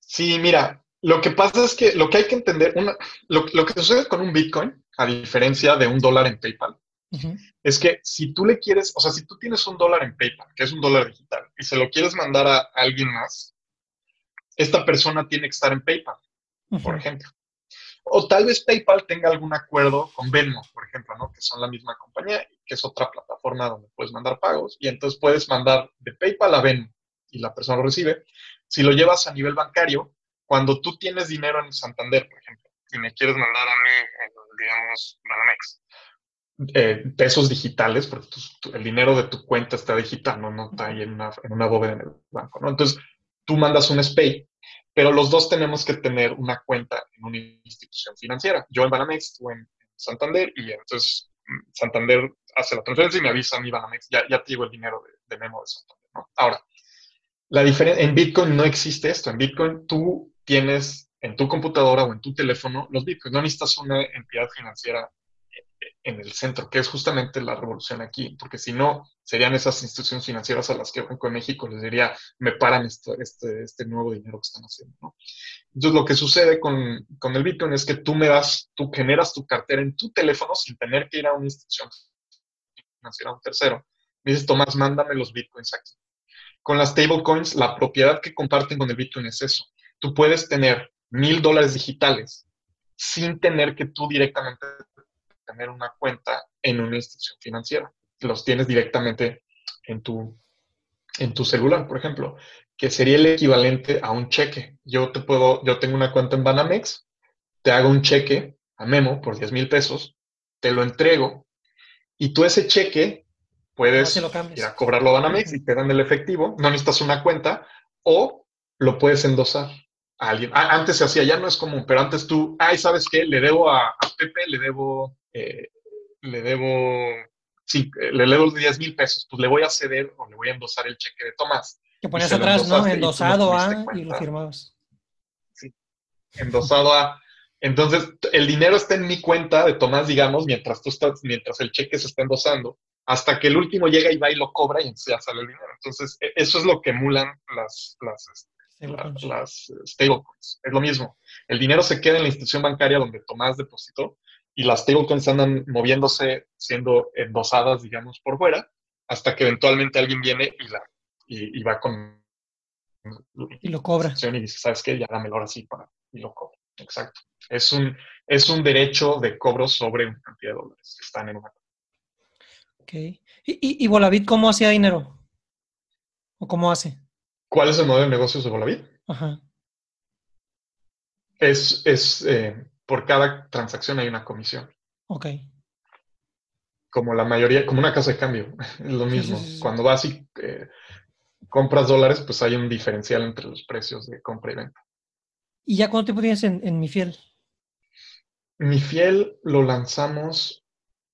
Sí, mira, lo que pasa es que lo que hay que entender, lo, que sucede con un Bitcoin, a diferencia de un dólar en PayPal, es que si tú le quieres, o sea, si tú tienes un dólar en PayPal, que es un dólar digital, y se lo quieres mandar a alguien más, esta persona tiene que estar en PayPal, por ejemplo. O tal vez PayPal tenga algún acuerdo con Venmo, por ejemplo, ¿no? Que son la misma compañía, que es otra plataforma donde puedes mandar pagos. Y entonces puedes mandar de PayPal a Venmo y la persona lo recibe. Si lo llevas a nivel bancario, cuando tú tienes dinero en Santander, por ejemplo, y me quieres mandar a mí, digamos, Banamex, eh, pesos digitales, porque el dinero de tu cuenta está digital, no, no está ahí en una, en una bóveda en el banco, ¿no? Entonces, tú mandas un SPAY pero los dos tenemos que tener una cuenta en una institución financiera. Yo en Banamex, tú en Santander, y entonces Santander hace la transferencia y me avisa a ya, ya te el dinero de, Memo de Santander. Ahora, la diferencia, en Bitcoin no existe esto. En Bitcoin tú tienes en tu computadora o en tu teléfono los Bitcoins. No necesitas una entidad financiera en el centro, que es justamente la revolución aquí, porque si no, serían esas instituciones financieras a las que Banco de México les diría, me paran este, este, nuevo dinero que están haciendo. ¿no? Entonces, lo que sucede con, con, el Bitcoin es que tú me das, tú generas tu cartera en tu teléfono sin tener que ir a una institución financiera, a un tercero. Me dices, Tomás, mándame los Bitcoins aquí. Con las stablecoins, la propiedad que comparten con el Bitcoin es eso. Tú puedes tener mil dólares digitales sin tener que tú directamente tener una cuenta en una institución financiera. Los tienes directamente en tu, en tu celular, por ejemplo, que sería el equivalente a un cheque. Yo te puedo, yo tengo una cuenta en Banamex, te hago un cheque a Memo por 10 mil pesos, te lo entrego y tú ese cheque puedes ir a cobrarlo a Banamex y te dan el efectivo, no necesitas una cuenta o lo puedes endosar. a alguien. antes se hacía, ya no es común, pero antes tú, ay, ¿sabes qué? Le debo a, Pepe, le debo, eh, le debo, sí, le debo 10 mil pesos, pues le voy a ceder o le voy a endosar el cheque de Tomás. Que ponías atrás, ¿no? Endosado a y lo firmabas. Sí, endosado a. Entonces, el dinero está en mi cuenta de Tomás, digamos, mientras tú estás, mientras el cheque se está endosando, hasta que el último llega y va y lo cobra y ya sale el dinero. Entonces, e, eso es lo que emulan las, las, este, las, stablecoins. Es lo mismo. El dinero se queda en la institución bancaria donde Tomás depositó y las stablecoins andan moviéndose, siendo endosadas, digamos, por fuera, hasta que eventualmente alguien viene y, la, y, va con... Y lo cobra. Y dice, ¿sabes qué? Ya dámelo ahora sí para... Y lo cobra. Exacto. Es un, es un derecho de cobro sobre una cantidad de dólares que están en una Ok. ¿Y, y, Volavit cómo hacía dinero? ¿O cómo hace? ¿Cuál es el modelo de negocios de Volavit? Ajá. Es, es eh, por cada transacción hay una comisión. Ok. Como la mayoría, como una casa de cambio, es lo mismo. Cuando vas y eh, compras dólares, pues hay un diferencial entre los precios de compra y venta. ¿Y ya cuánto tiempo tienes en, en Mi Fiel? Mi Fiel lo lanzamos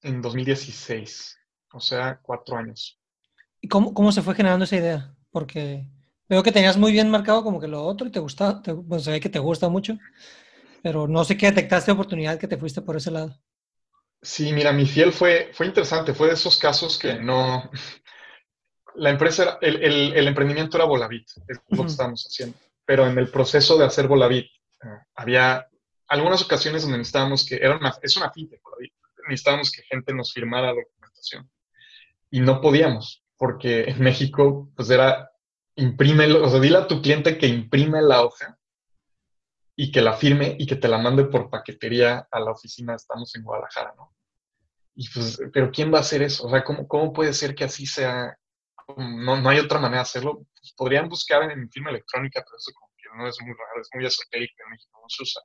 en 2016 o sea, cuatro años. ¿Y cómo, cómo se fue generando esa idea? Porque veo que tenías muy bien marcado como que lo otro y te gusta, te, pues se ve que te gusta mucho, pero no sé qué detectaste oportunidad que te fuiste por ese lado. Sí, mira, mi fiel fue, fue interesante, fue de esos casos que no... La empresa, el, el, emprendimiento era Volavit, es lo que estábamos haciendo, pero en el proceso de hacer Volavit eh, había algunas ocasiones donde necesitábamos que, era una, es una fintech Volavit, necesitábamos que gente nos firmara documentación y no podíamos, porque en México, pues era, imprime, o sea, dile a tu cliente que imprime la hoja y que la firme y que te la mande por paquetería a la oficina, estamos en Guadalajara, ¿no? Y pues, pero ¿quién va a hacer eso? O sea, ¿cómo, cómo puede ser que así sea? No, no hay otra manera de hacerlo. Pues podrían buscar en firma electrónica, pero eso como que no es muy raro, es muy esotérico, en México no se usa.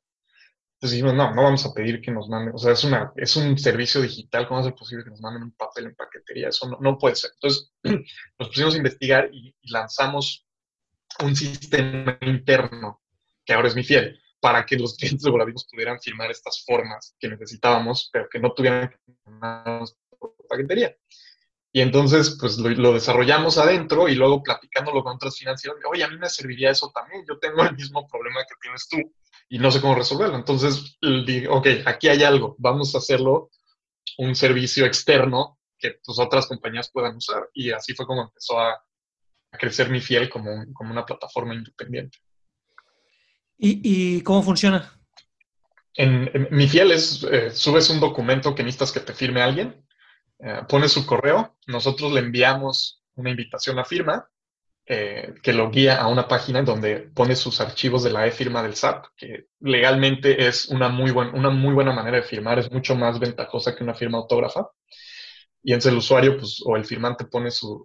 Entonces dijimos, no, no vamos a pedir que nos manden, o sea, es, una, es un servicio digital, ¿cómo es posible que nos manden un papel en paquetería? Eso no, no puede ser. Entonces nos pusimos a investigar y, lanzamos un sistema interno, que ahora es mi fiel, para que los clientes de Volavimos pudieran firmar estas formas que necesitábamos, pero que no tuvieran que paquetería. Y entonces, pues lo, desarrollamos adentro y luego platicándolo con otras financieras, oye, a mí me serviría eso también, yo tengo el mismo problema que tienes tú y no sé cómo resolverlo. Entonces, dije, ok, aquí hay algo, vamos a hacerlo un servicio externo que pues, otras compañías puedan usar. Y así fue como empezó a, crecer mi fiel como, como una plataforma independiente. ¿Y, cómo funciona? En, mi fiel es, eh, subes un documento que necesitas que te firme alguien, eh, pones su correo, nosotros le enviamos una invitación a firma eh, que lo guía a una página en donde pone sus archivos de la e-firma del SAP, que legalmente es una muy, una muy buena manera de firmar, es mucho más ventajosa que una firma autógrafa. Y entonces el usuario, pues, o el firmante pone su,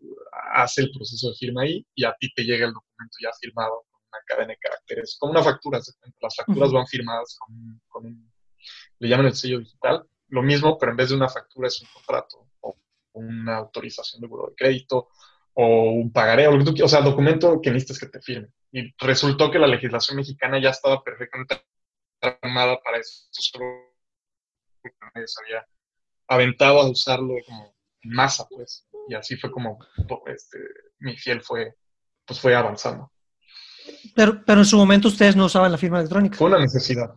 hace el proceso de firma ahí y a ti te llega el documento ya firmado una cadena de caracteres, como una factura. Las facturas van firmadas con, con un, le llaman el sello digital. Lo mismo, pero en vez de una factura es un contrato o una autorización de buro de crédito o un pagaré, o lo que tú o sea, documento que necesitas que te firme. Y resultó que la legislación mexicana ya estaba perfectamente armada para eso, solo nadie se había aventado a usarlo como en masa, pues. Y así fue como este, mi fiel fue, pues fue avanzando. Pero, pero en su momento ustedes no usaban la firma electrónica. Fue una necesidad.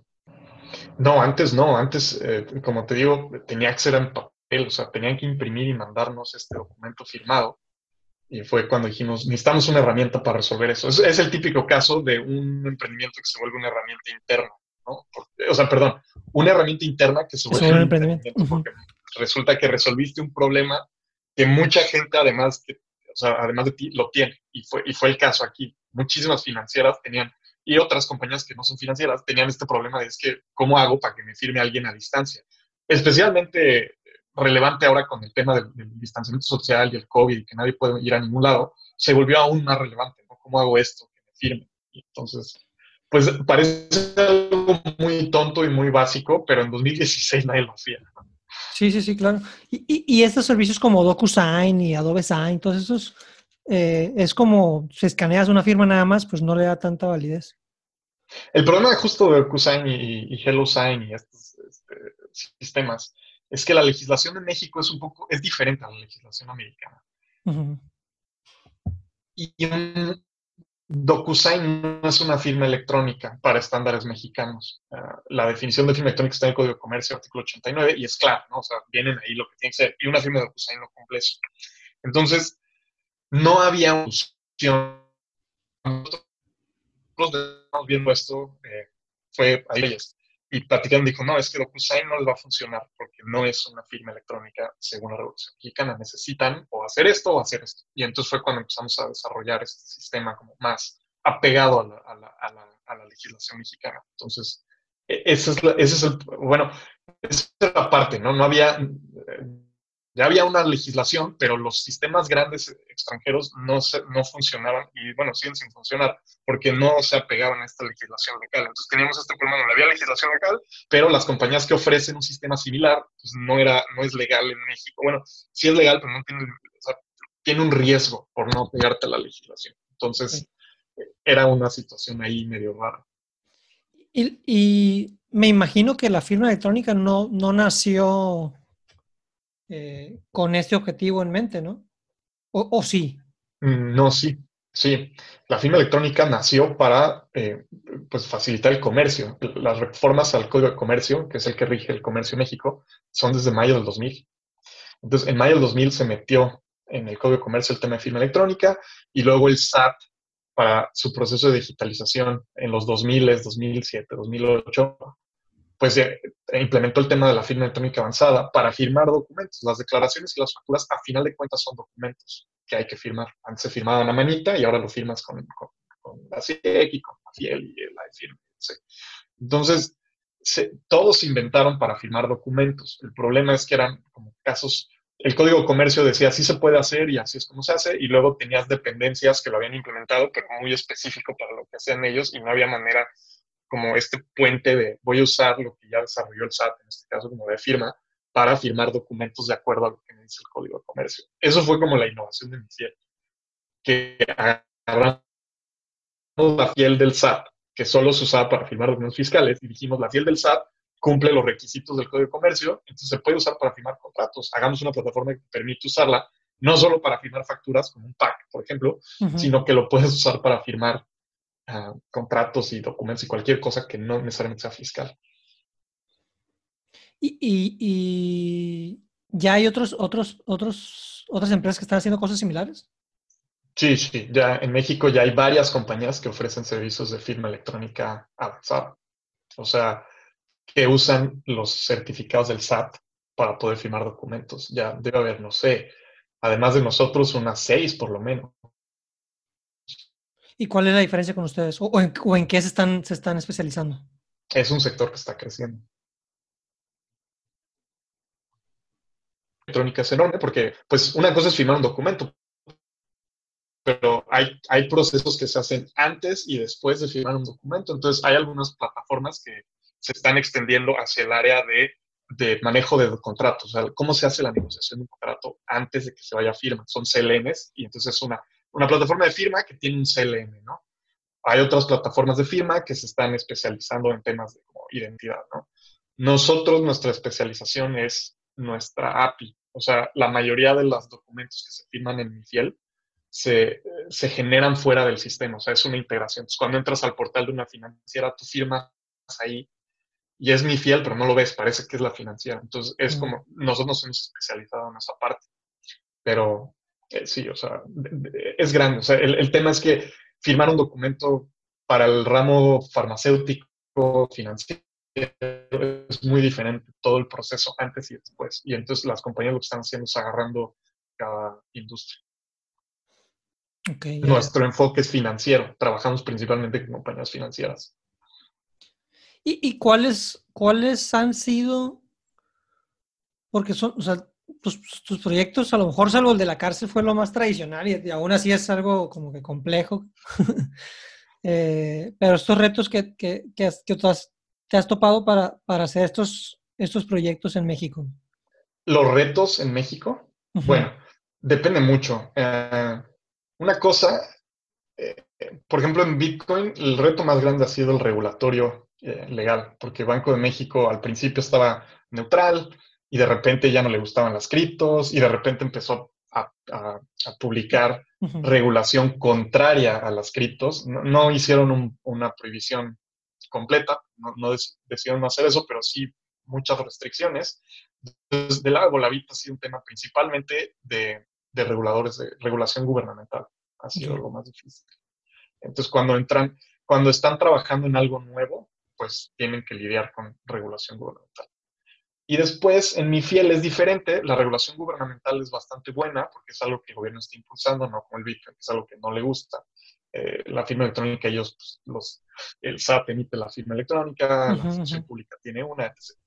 No, antes no, antes, eh, como te digo, tenía que ser en papel, o sea, tenían que imprimir y mandarnos este documento firmado y fue cuando dijimos, necesitamos una herramienta para resolver eso. Es, el típico caso de un emprendimiento que se vuelve una herramienta interna, ¿no? o sea, perdón, una herramienta interna que se vuelve un emprendimiento. Porque resulta que resolviste un problema que mucha gente, además, que, o sea, además de ti, lo tiene. Y fue, y fue el caso aquí. Muchísimas financieras tenían, y otras compañías que no son financieras, tenían este problema de es que, ¿cómo hago para que me firme alguien a distancia? Especialmente relevante ahora con el tema del, distanciamiento social y el COVID y que nadie puede ir a ningún lado, se volvió aún más relevante, ¿no? ¿Cómo hago esto? Que me firme. entonces, pues parece algo muy tonto y muy básico, pero en 2016 nadie lo hacía. Sí, sí, sí, claro. Y, y, estos servicios como DocuSign y Adobe Sign, todos esos, eh, es como si escaneas una firma nada más, pues no le da tanta validez. El problema justo de DocuSign y, y HelloSign y estos este, sistemas es que la legislación de México es un poco, es diferente a la legislación americana. Y un DocuSign no es una firma electrónica para estándares mexicanos. Ah, la definición de firma electrónica está en el Código de Comercio, artículo 89, y es claro, ¿no? O sea, vienen ahí lo que tiene que ser. Y una firma de DocuSign lo cumple eso. Entonces, no había opción. Nosotros estamos viendo esto, eh, fue ahí y platicando dijo, no, es que DocuSign no les va a funcionar porque no es una firma electrónica según la Revolución Mexicana. Necesitan o hacer esto o hacer esto. Y entonces fue cuando empezamos a desarrollar este sistema como más apegado a la, a la, a la, a la legislación mexicana. Entonces, e, ese es, ese es el, bueno, esa es la parte, ¿no? No había, ya había una legislación, pero los sistemas grandes extranjeros no, se, no funcionaban y, bueno, siguen sin funcionar porque no se apegaban a esta legislación local. Entonces teníamos este problema, no había legislación local, pero las compañías que ofrecen un sistema similar, pues no, era, no es legal en México. Bueno, sí es legal, pero no tiene, o sea, tiene un riesgo por no pegarte a la legislación. Entonces, era una situación ahí medio rara. Y, y, me imagino que la firma electrónica no, no nació eh, con este objetivo en mente, ¿no? ¿O, sí? Mm, no, sí, sí. La firma electrónica nació para eh, pues facilitar el comercio. Las reformas al Código de Comercio, que es el que rige el comercio en México, son desde mayo del 2000. Entonces, en mayo del 2000 se metió en el Código de Comercio el tema de firma electrónica y luego el SAT para su proceso de digitalización en los 2000, 2007, 2008, pues eh, implementó el tema de la firma electrónica avanzada para firmar documentos. Las declaraciones y las facturas, a final de cuentas, son documentos que hay que firmar. Antes se firmaba una manita y ahora lo firmas con, la CIEC y con la FIEL y la firma. Entonces, todos se inventaron para firmar documentos. El problema es que eran como casos, el código de comercio decía así se puede hacer y así es como se hace, y luego tenías dependencias que lo habían implementado, pero muy específico para lo que hacían ellos y no había manera como este puente de voy a usar lo que ya desarrolló el SAT, en este caso como de firma, para firmar documentos de acuerdo a lo que me dice el Código de Comercio. Eso fue como la innovación de mi fiel, que agarramos la fiel del SAT, que solo se usaba para firmar documentos fiscales, y dijimos, la fiel del SAT cumple los requisitos del Código de Comercio, entonces se puede usar para firmar contratos. Hagamos una plataforma que permite usarla, no solo para firmar facturas, como un PAC, por ejemplo, sino que lo puedes usar para firmar contratos y documentos y cualquier cosa que no necesariamente sea fiscal. ¿Y, ya hay otros, otros, otros, otras empresas que están haciendo cosas similares? Sí, sí, ya en México ya hay varias compañías que ofrecen servicios de firma electrónica avanzada. O sea, que usan los certificados del SAT para poder firmar documentos. Ya debe haber, no sé, además de nosotros, unas seis por lo menos. ¿Y cuál es la diferencia con ustedes? ¿O, en, qué se están, se están especializando? Es un sector que está creciendo. Electrónica es enorme porque, pues, una cosa es firmar un documento, pero hay, hay procesos que se hacen antes y después de firmar un documento. Entonces, hay algunas plataformas que se están extendiendo hacia el área de, de manejo de contratos. O sea, cómo se hace la negociación de un contrato antes de que se vaya a firma. Son CLMs y entonces es una una plataforma de firma que tiene un CLM, ¿no? Hay otras plataformas de firma que se están especializando en temas de identidad, ¿no? Nosotros, nuestra especialización es nuestra API. O sea, la mayoría de los documentos que se firman en MiFiel se, se generan fuera del sistema. O sea, es una integración. Entonces, cuando entras al portal de una financiera, tú firmas ahí y es mi fiel, pero no lo ves, parece que es la financiera. Entonces, es como, nosotros nos hemos especializado en esa parte. Pero eh, sí, o sea, es grande. O sea, el, tema es que firmar un documento para el ramo farmacéutico, financiero, es muy diferente todo el proceso antes y después. Y entonces las compañías lo que están haciendo es agarrando cada industria. Nuestro enfoque es financiero. Trabajamos principalmente con compañías financieras. ¿Y, y cuáles, cuáles han sido? Porque son, o sea, tus, proyectos, a lo mejor salvo el de la cárcel, fue lo más tradicional y, aún así es algo como que complejo. Eh, pero estos retos que, que, que, te has topado para, para, hacer estos, estos proyectos en México. Los retos en México, bueno, depende mucho. Eh, una cosa eh, por ejemplo, en Bitcoin, el reto más grande ha sido el regulatorio legal, porque Banco de México al principio estaba neutral y de repente ya no le gustaban las criptos y de repente empezó a, publicar regulación contraria a las criptos. No, hicieron una prohibición completa, no, decidieron no hacer eso, pero sí muchas restricciones. Entonces, del lado de ha sido un tema principalmente de, de reguladores, de regulación gubernamental. Ha sido lo más difícil. Entonces, cuando entran, cuando están trabajando en algo nuevo, pues tienen que lidiar con regulación gubernamental. Y después, en mi fiel es diferente, la regulación gubernamental es bastante buena porque es algo que el gobierno está impulsando, no como el Bitcoin, que es algo que no le gusta. Eh, la firma electrónica, ellos, pues, los, el SAT emite la firma electrónica, la Asociación Pública tiene una, etc.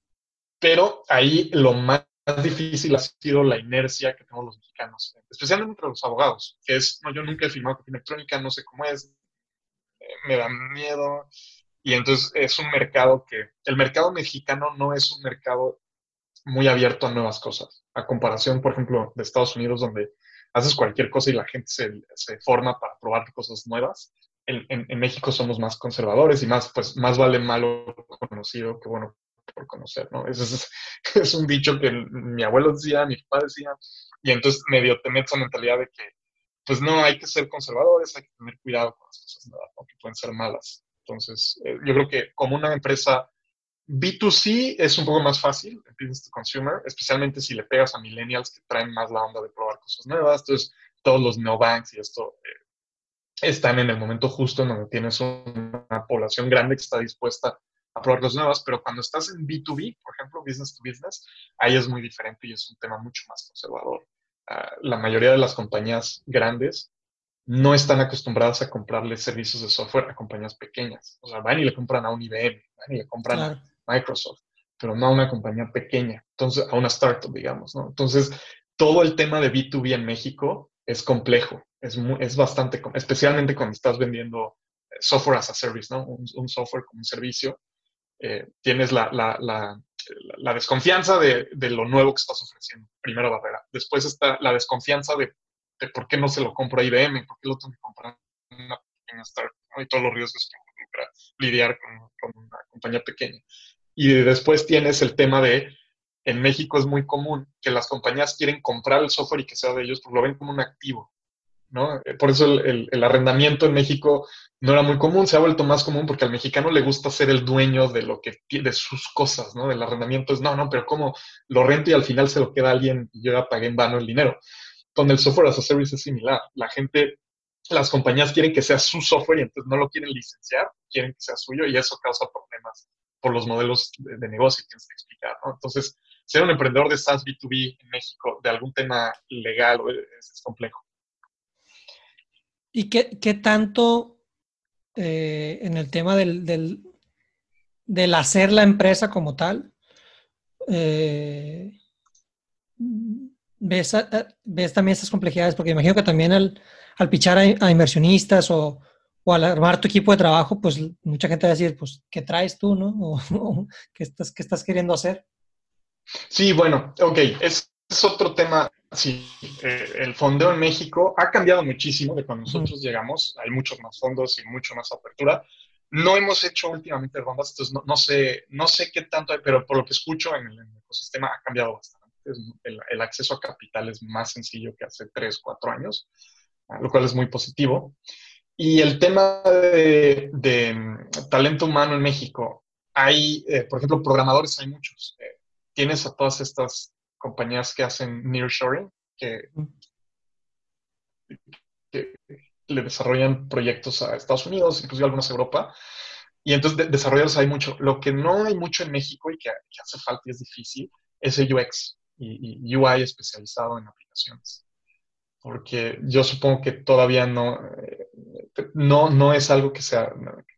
Pero ahí lo más difícil ha sido la inercia que tenemos los mexicanos, especialmente entre los abogados, que es, no, yo nunca he firmado firma electrónica, no sé cómo es, me da miedo. Y entonces es un mercado que, el mercado mexicano no es un mercado muy abierto a nuevas cosas, a comparación, por ejemplo, de Estados Unidos, donde haces cualquier cosa y la gente se, se forma para probar cosas nuevas. En, en, México somos más conservadores y más, pues, más vale malo conocido que bueno por conocer, ¿no? Eso es, es un dicho que mi abuelo decía, mi papá decía, y entonces medio te metes esa mentalidad de que pues no, hay que ser conservadores, hay que tener cuidado con las cosas nuevas, que pueden ser malas. Entonces, eh, yo creo que como una empresa B2C es un poco más fácil, business to consumer, especialmente si le pegas a millennials que traen más la onda de probar cosas nuevas. Entonces, todos los neobanks y esto eh, están en el momento justo en donde tienes una población grande que está dispuesta a probar cosas nuevas, pero cuando estás en B2B, por ejemplo, business to business, ahí es muy diferente y es un tema mucho más conservador la mayoría de las compañías grandes no están acostumbradas a comprarle servicios de software a compañías pequeñas. O sea, van y le compran a un IBM, van y le compran a Microsoft, pero no a una compañía pequeña, entonces a una startup, digamos, ¿no? Entonces, todo el tema de B2B en México es complejo, es, es bastante, especialmente cuando estás vendiendo eh, software as a service, ¿no? Un, software como un servicio. Eh, tienes la, desconfianza de, lo nuevo que estás ofreciendo, primera barrera. Después está la desconfianza de, por qué no se lo compro a IBM, por qué lo tengo que comprar una pequeña startup, y todos los riesgos que involucra lidiar con, una compañía pequeña. Y después tienes el tema de, en México es muy común que las compañías quieren comprar el software y que sea de ellos, porque lo ven como un activo. Eh, por eso el, arrendamiento en México no era muy común, se ha vuelto más común porque al mexicano le gusta ser el dueño de lo que de sus cosas, ¿no? El arrendamiento es, no, no, pero ¿cómo lo rento y al final se lo queda alguien y yo ya pagué en vano el dinero? Con el software as a service es similar. La gente, las compañías quieren que sea su software y entonces no lo quieren licenciar, quieren que sea suyo y eso causa problemas por los modelos de, negocio que tienes que explicar, ¿no? Entonces, ser un emprendedor de SaaS B2B en México de algún tema legal es complejo. ¿Y qué, qué tanto eh, en el tema del, del, hacer la empresa como tal, eh, ves, ves, también esas complejidades? Porque imagino que también al, al pichar a, inversionistas o, o, al armar tu equipo de trabajo, pues mucha gente va a decir, pues, ¿qué traes tú, no? O, ¿qué, estás, ¿qué, estás, queriendo hacer? Sí, bueno, ok, es, es otro tema Sí, eh, el fondeo en México ha cambiado muchísimo de cuando nosotros llegamos. Hay muchos más fondos y mucho más apertura. No hemos hecho últimamente rondas, entonces no, sé, no sé qué tanto hay, pero por lo que escucho en el, ecosistema ha cambiado bastante. El, acceso a capital es más sencillo que hace tres, cuatro años, lo cual es muy positivo. Y el tema de, mm, talento humano en México, hay, eh, por ejemplo, programadores, hay muchos. Eh, tienes a todas estas compañías que hacen nearshoring, que, que le desarrollan proyectos a Estados Unidos, incluso algunos a Europa. Y entonces de hay mucho. Lo que no hay mucho en México y que, hace falta y es difícil es el UX y, UI especializado en aplicaciones. Porque yo supongo que todavía no, eh, no, no es algo que, sea,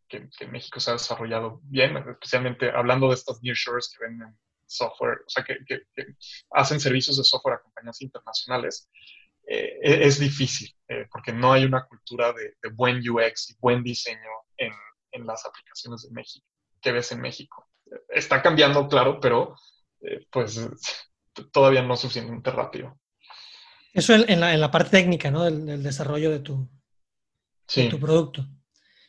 que, que México se ha desarrollado bien, especialmente hablando de estas nearshores que venden software, o sea, que, hacen servicios de software a compañías internacionales, eh, e, es difícil, eh, porque no hay una cultura de, buen UX y buen diseño en, las aplicaciones de México, que ves en México. Está cambiando, claro, pero pues todavía no suficientemente rápido. Eso en, la, parte técnica, ¿no? Del, desarrollo de tu... de tu producto.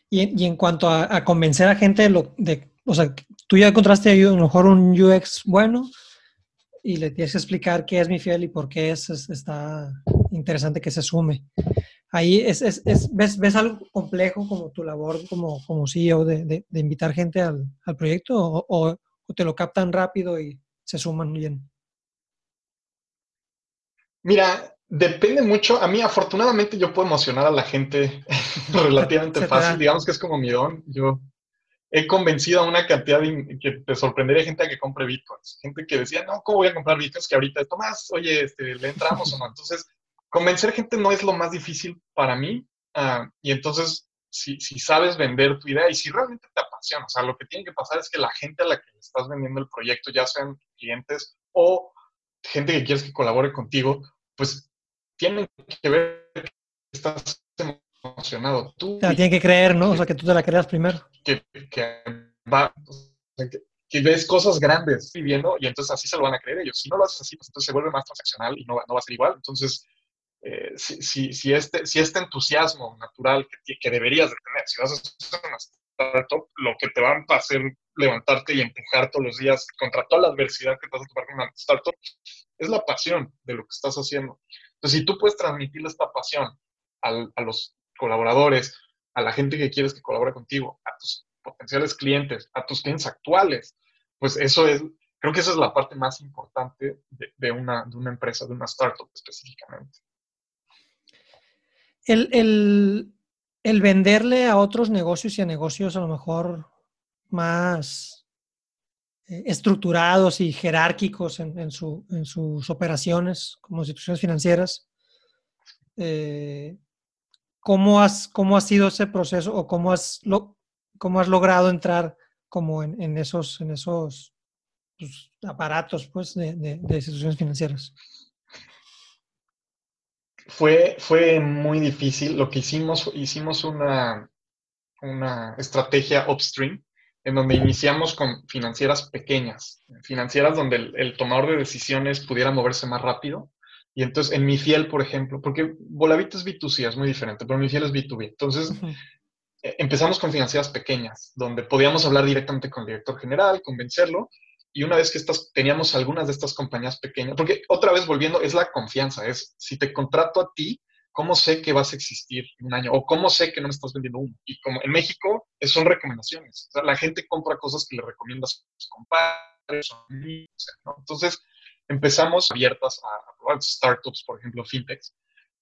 Y, y en cuanto a, convencer a gente de lo de, o sea, tú ya encontraste a lo mejor un UX bueno y le tienes que explicar qué es mi fiel y por qué es, está interesante que se sume. Ahí es, es, es ves, ves, algo complejo como tu labor como, como CEO de, de, de invitar gente al, al proyecto o, o, te lo captan rápido y se suman bien. Mira, depende mucho. A mí, afortunadamente, yo puedo emocionar a la gente relativamente fácil. Digamos que es como mi don. Yo he convencido a una cantidad de, que te sorprendería gente a que compre bitcoins. Gente que decía, no, ¿cómo voy a comprar bitcoins? Que ahorita, Tomás, oye, este, ¿le entramos o no? Entonces, convencer gente no es lo más difícil para mí. Uh, y entonces, si, si, sabes vender tu idea y si realmente te apasiona, o sea, lo que tiene que pasar es que la gente a la que le estás vendiendo el proyecto, ya sean clientes o gente que quieres que colabore contigo, pues tienen que ver que estás emocionado. Tú, te la tienen que creer, ¿no? O sea, que tú te la creas primero. Que, que, va, que, que, ves cosas grandes viviendo y entonces así se lo van a creer ellos. Si no lo haces así, pues entonces se vuelve más transaccional y no, no va a ser igual. Entonces, eh, si, si, si, este, si este entusiasmo natural que, que deberías de tener, si vas a hacer una startup, lo que te va a hacer levantarte y empujar todos los días contra toda la adversidad que vas a tomar con una startup es la pasión de lo que estás haciendo. Entonces, si tú puedes transmitirle esta pasión al, a los colaboradores, a la gente que quieres que colabore contigo, a tus potenciales clientes, a tus clientes actuales, pues eso es, creo que esa es la parte más importante de, una, de una, empresa, de una startup específicamente. El, el, venderle a otros negocios y a negocios a lo mejor más estructurados y jerárquicos en, en, su, en, sus operaciones como instituciones financieras, eh, ¿cómo, has, ¿cómo ha sido ese proceso o cómo has, lo, cómo has logrado entrar como en, en esos, en esos pues, aparatos pues, de, de, de, instituciones financieras? Fue, fue muy difícil. Lo que hicimos, hicimos una, una estrategia upstream en donde iniciamos con financieras pequeñas, financieras donde el, el tomador de decisiones pudiera moverse más rápido y entonces en mi fiel, por ejemplo, porque Volavit es B2C, es muy diferente, pero mi fiel es B2B. Entonces uh -huh. empezamos con financieras pequeñas, donde podíamos hablar directamente con el director general, convencerlo. Y una vez que estas, teníamos algunas de estas compañías pequeñas, porque otra vez volviendo, es la confianza, es si te contrato a ti, ¿cómo sé que vas a existir un año? ¿O cómo sé que no me estás vendiendo uno? Y como en México son recomendaciones. O sea, la gente compra cosas que le recomiendas a sus compadres, ¿no? Entonces, empezamos abiertas a, probar startups, por ejemplo, fintechs.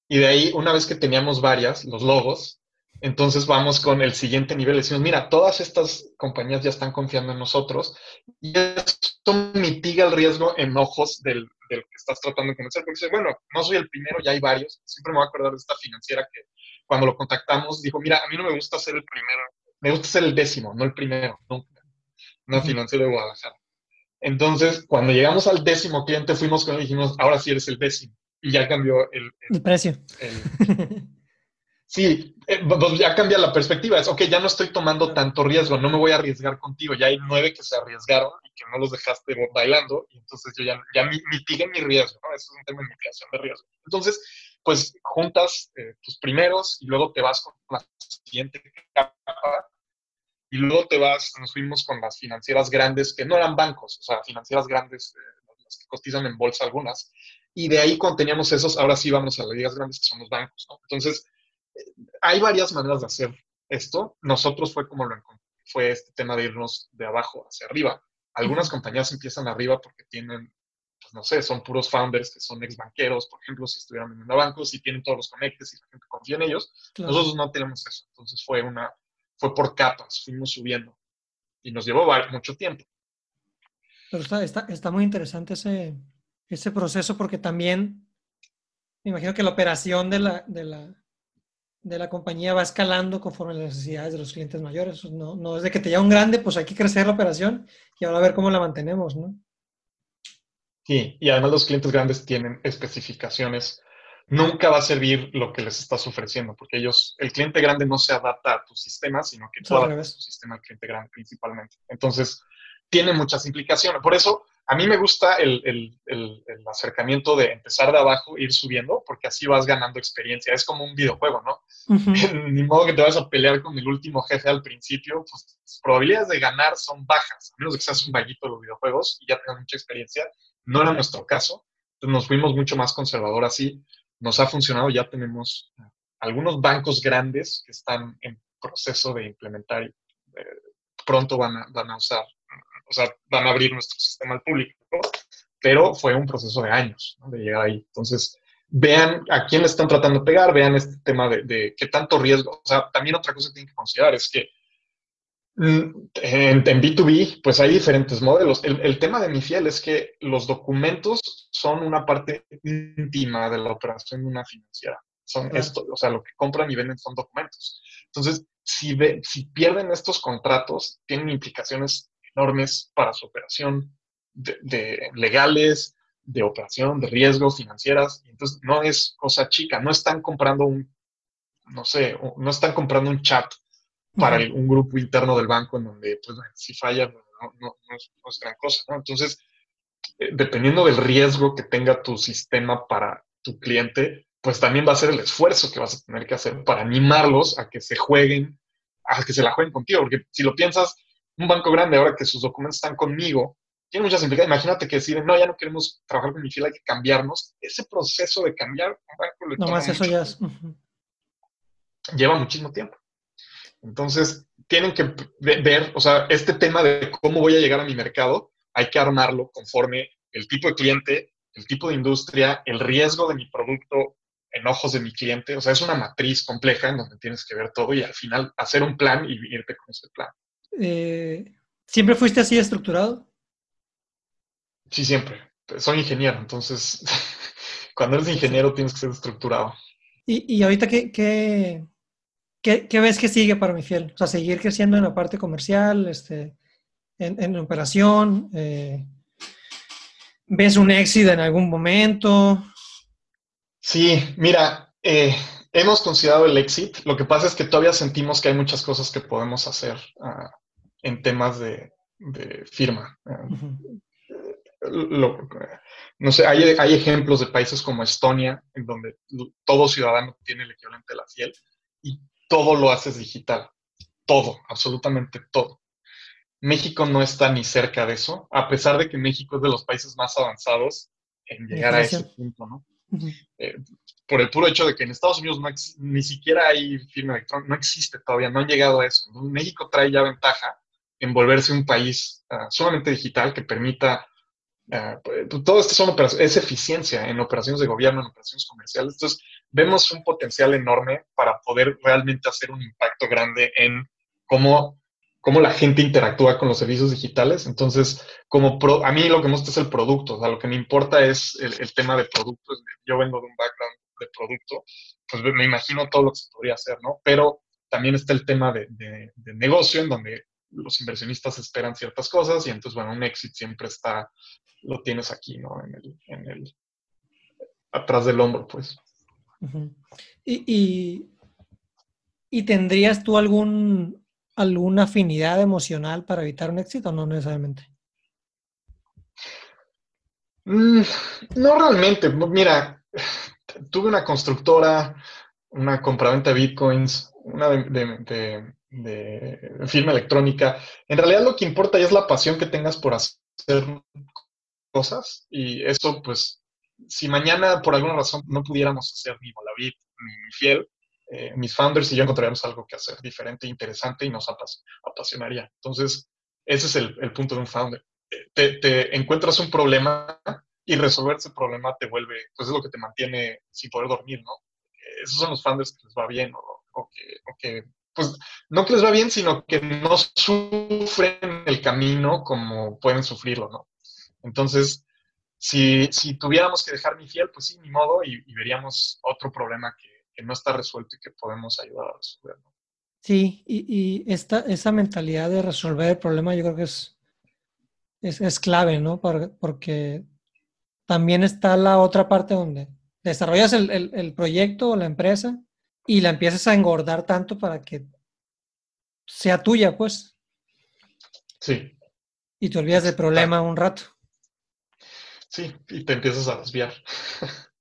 Y de ahí, una vez que teníamos varias, los logos, entonces vamos con el siguiente nivel. Decimos, mira, todas estas compañías ya están confiando en nosotros y eso mitiga el riesgo en ojos del, del que estás tratando de convencer. Porque dice, bueno, no soy el primero, ya hay varios. Siempre me voy a acordar de esta financiera que cuando lo contactamos dijo, mira, a mí no me gusta ser el primero, me gusta ser el décimo, no el primero, nunca. Una financiera de Guadalajara. Entonces, cuando llegamos al décimo cliente, fuimos con él y dijimos, ahora sí eres el décimo. Y ya cambió el, el, el precio. El, sí, eh, ya cambia la perspectiva. Es, ok, ya no estoy tomando tanto riesgo, no me voy a arriesgar contigo. Ya hay nueve que se arriesgaron y que no los dejaste bailando. Y entonces yo ya, ya mitigué mi riesgo. ¿no? Eso es un tema de mitigación de riesgo. Entonces, pues juntas eh, tus primeros y luego te vas con la siguiente capa y luego te vas, nos fuimos con las financieras grandes, que no eran bancos, o sea, financieras grandes, eh, las que cotizan en bolsa algunas, y de ahí cuando teníamos esos, ahora sí vamos a las ligas grandes, que son los bancos, ¿no? Entonces, hay varias maneras de hacer esto. Nosotros fue como lo fue este tema de irnos de abajo hacia arriba. Algunas compañías empiezan arriba porque tienen, pues no sé, son puros founders que son ex banqueros, por ejemplo, si estuvieran en bancos y tienen todos los conectes y la gente confía en ellos. Claro. Nosotros no tenemos eso. Entonces fue una, fue por capas, fuimos subiendo y nos llevó mucho tiempo. Pero está, está, está muy interesante ese, ese, proceso porque también me imagino que la operación de la, de la, de la compañía va escalando conforme las necesidades de los clientes mayores. No, no desde que te llega un grande, pues hay que crecer la operación y ahora a ver cómo la mantenemos, ¿no? Sí, y además los clientes grandes tienen especificaciones nunca va a servir lo que les estás ofreciendo, porque ellos, el cliente grande no se adapta a tu sistema, sino que tú adaptas tu sistema al cliente grande principalmente. Entonces, tiene muchas implicaciones. Por eso, a mí me gusta el, el, el, acercamiento de empezar de abajo, ir subiendo, porque así vas ganando experiencia. Es como un videojuego, ¿no? Ni modo que te vas a pelear con el último jefe al principio, pues las probabilidades de ganar son bajas, a menos que seas un vaguito de los videojuegos y ya tengas mucha experiencia. No era nuestro caso, entonces nos fuimos mucho más conservador así. Nos ha funcionado, ya tenemos eh, algunos bancos grandes que están en proceso de implementar y eh, pronto van a, van a usar o sea, van a abrir nuestro sistema al público, pero fue un proceso de años de llegar ahí. Entonces, vean a quién le están tratando de pegar, vean este tema de, qué tanto riesgo. O sea, también otra cosa que tienen que considerar es que mm, en, B2B, pues hay diferentes modelos. El, tema de mi fiel es que los documentos son una parte íntima de la operación de una financiera. Son esto, o sea, lo que compran y venden son documentos. Entonces, si, ve, si pierden estos contratos, tienen implicaciones enormes para su operación, de, legales, de operación, de riesgos financieras. Entonces, no es cosa chica, no están comprando un, no sé, no están comprando un chat para un grupo interno del banco en donde, pues, si falla, pues, no, es, gran cosa, Entonces, eh, dependiendo del riesgo que tenga tu sistema para tu cliente, pues también va a ser el esfuerzo que vas a tener que hacer para animarlos a que se jueguen, a que se la jueguen contigo, porque si lo piensas, un banco grande, ahora que sus documentos están conmigo, tiene muchas implicaciones. Imagínate que deciden, no, ya no queremos trabajar con mi fila, hay que cambiarnos. Ese proceso de cambiar un banco no más eso ya es. Lleva muchísimo tiempo. Entonces, tienen que ver, o sea, este tema de cómo voy a llegar a mi mercado, hay que armarlo conforme el tipo de cliente, el tipo de industria, el riesgo de mi producto en ojos de mi cliente. O sea, es una matriz compleja en donde tienes que ver todo y al final hacer un plan y irte con ese plan. Eh, ¿Siempre fuiste así estructurado? Sí, siempre. Soy ingeniero, entonces cuando eres ingeniero tienes que ser estructurado. ¿Y, ahorita qué, qué, qué, ves que sigue para mi fiel? O sea, seguir creciendo en la parte comercial, este, en, en operación. Eh, ¿Ves un éxito en algún momento? Sí, mira, eh, hemos considerado el exit. Lo que pasa es que todavía sentimos que hay muchas cosas que podemos hacer ah, en temas de, firma. no sé, hay, hay, ejemplos de países como Estonia, en donde todo ciudadano tiene el equivalente de la fiel y todo lo haces digital. Todo, absolutamente todo. México no está ni cerca de eso, a pesar de que México es de los países más avanzados en llegar a ese punto, ¿no? Eh, por el puro hecho de que en Estados Unidos no ni siquiera hay firma electrónica, no existe todavía, no han llegado a eso. México trae ya ventaja en volverse un país uh, sumamente digital que permita, uh, todo esto son es eficiencia en operaciones de gobierno, en operaciones comerciales. Entonces, vemos un potencial enorme para poder realmente hacer un impacto grande en cómo, cómo la gente interactúa con los servicios digitales. Entonces, como a mí lo que me gusta es el producto, o sea, lo que me importa es el, el tema de productos. Yo vengo de un background de producto, pues me imagino todo lo que se podría hacer, ¿no? Pero también está el tema de, de, de negocio, en donde los inversionistas esperan ciertas cosas y entonces, bueno, un exit siempre está, lo tienes aquí, ¿no? En el, en el atrás del hombro, pues. y, y, tendrías tú algún, alguna afinidad emocional para evitar un éxito o no necesariamente? Mm, no realmente. Mira, tuve una constructora, una compraventa de bitcoins, una de, firma electrónica. En realidad lo que importa es la pasión que tengas por hacer cosas y eso pues si mañana por alguna razón no pudiéramos hacer ni Molavit ni Fiel, eh, mis founders y yo encontraríamos algo que hacer diferente, interesante y nos apasionaría. Entonces, ese es el, punto de un founder. te, encuentras un problema y resolver ese problema te vuelve, pues es lo que te mantiene sin poder dormir, ¿no? Esos son los founders que les va bien o, que, pues no que les va bien, sino que no sufren el camino como pueden sufrirlo, ¿no? Entonces, si, si tuviéramos que dejar mi fiel, pues sí, ni modo, y, veríamos otro problema que, no está resuelto y que podemos ayudar a resolver, ¿no? Sí, y, y esta, esa mentalidad de resolver el problema yo creo que es, es, es clave, ¿no? porque también está la otra parte donde desarrollas el, proyecto o la empresa y la empiezas a engordar tanto para que sea tuya, pues. Sí. Y te olvidas del problema un rato. Sí, y te empiezas a desviar.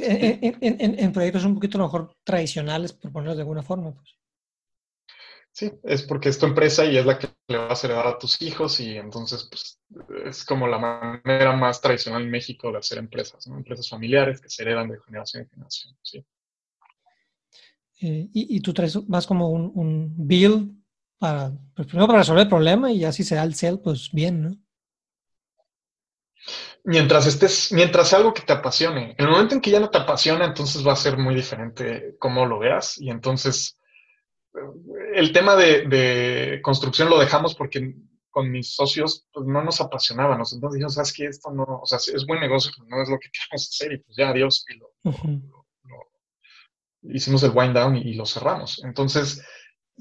En, proyectos un poquito mejor tradicionales, por ponerlo de alguna forma. Pues. Sí, es porque es tu empresa y es la que le vas a heredar a tus hijos y entonces pues, es como la manera más tradicional en México de hacer empresas, ¿no? Empresas familiares que se heredan de generación en generación, sí. Eh, y, tú traes más como un, un build para, pues primero para resolver el problema y ya si se da el sell, pues bien, ¿no? Mientras estés, mientras sea algo que te apasione. En el momento en que ya no te apasiona, entonces va a ser muy diferente cómo lo veas. Y entonces, el tema de, construcción lo dejamos porque con mis socios pues, no nos apasionaba. Entonces dijimos, ¿sabes qué? Esto no, o sea, es buen negocio, pero no es lo que queremos hacer. Y pues ya, adiós. Y lo, hicimos el wind down y, lo cerramos. Entonces,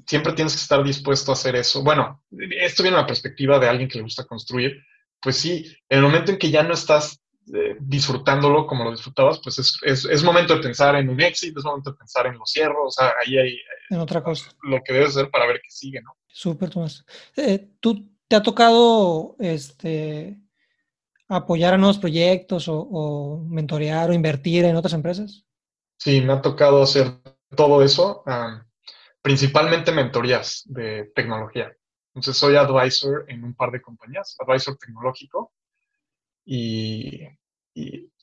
siempre tienes que estar dispuesto a hacer eso. Bueno, esto viene a la perspectiva de alguien que le gusta construir. Pues sí, en el momento en que ya no estás eh, disfrutándolo como lo disfrutabas, pues es, momento de pensar en un éxito, es momento de pensar en los cierros, o sea, ahí hay en otra cosa. lo que debes hacer para ver qué sigue, ¿no? Súper, Tomás. Eh, ¿Tú te ha tocado este, apoyar a nuevos proyectos o, o mentorear o invertir en otras empresas? Sí, me ha tocado hacer todo eso, principalmente mentorías de tecnología. Entonces soy advisor en un par de compañías, advisor tecnológico, y,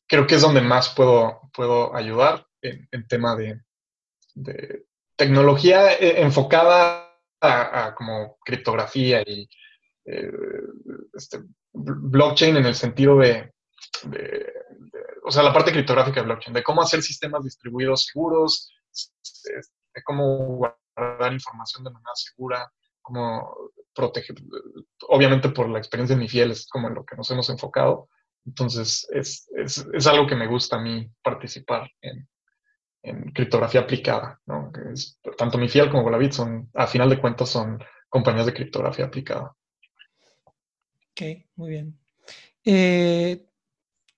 creo que es donde más puedo, puedo ayudar en, tema de, tecnología eh, enfocada a, como criptografía y eh, este, blockchain en el sentido de o sea, la parte criptográfica de blockchain, de cómo hacer sistemas distribuidos seguros, de cómo guardar información de manera segura, cómo proteger, obviamente por la experiencia de mi fiel es como en lo que nos hemos enfocado. Entonces, es, es, algo que me gusta a mí participar en, en criptografía aplicada, ¿no? tanto mi fiel como Volavit son, a final de cuentas, son compañías de criptografía aplicada. Ok, muy bien. Eh,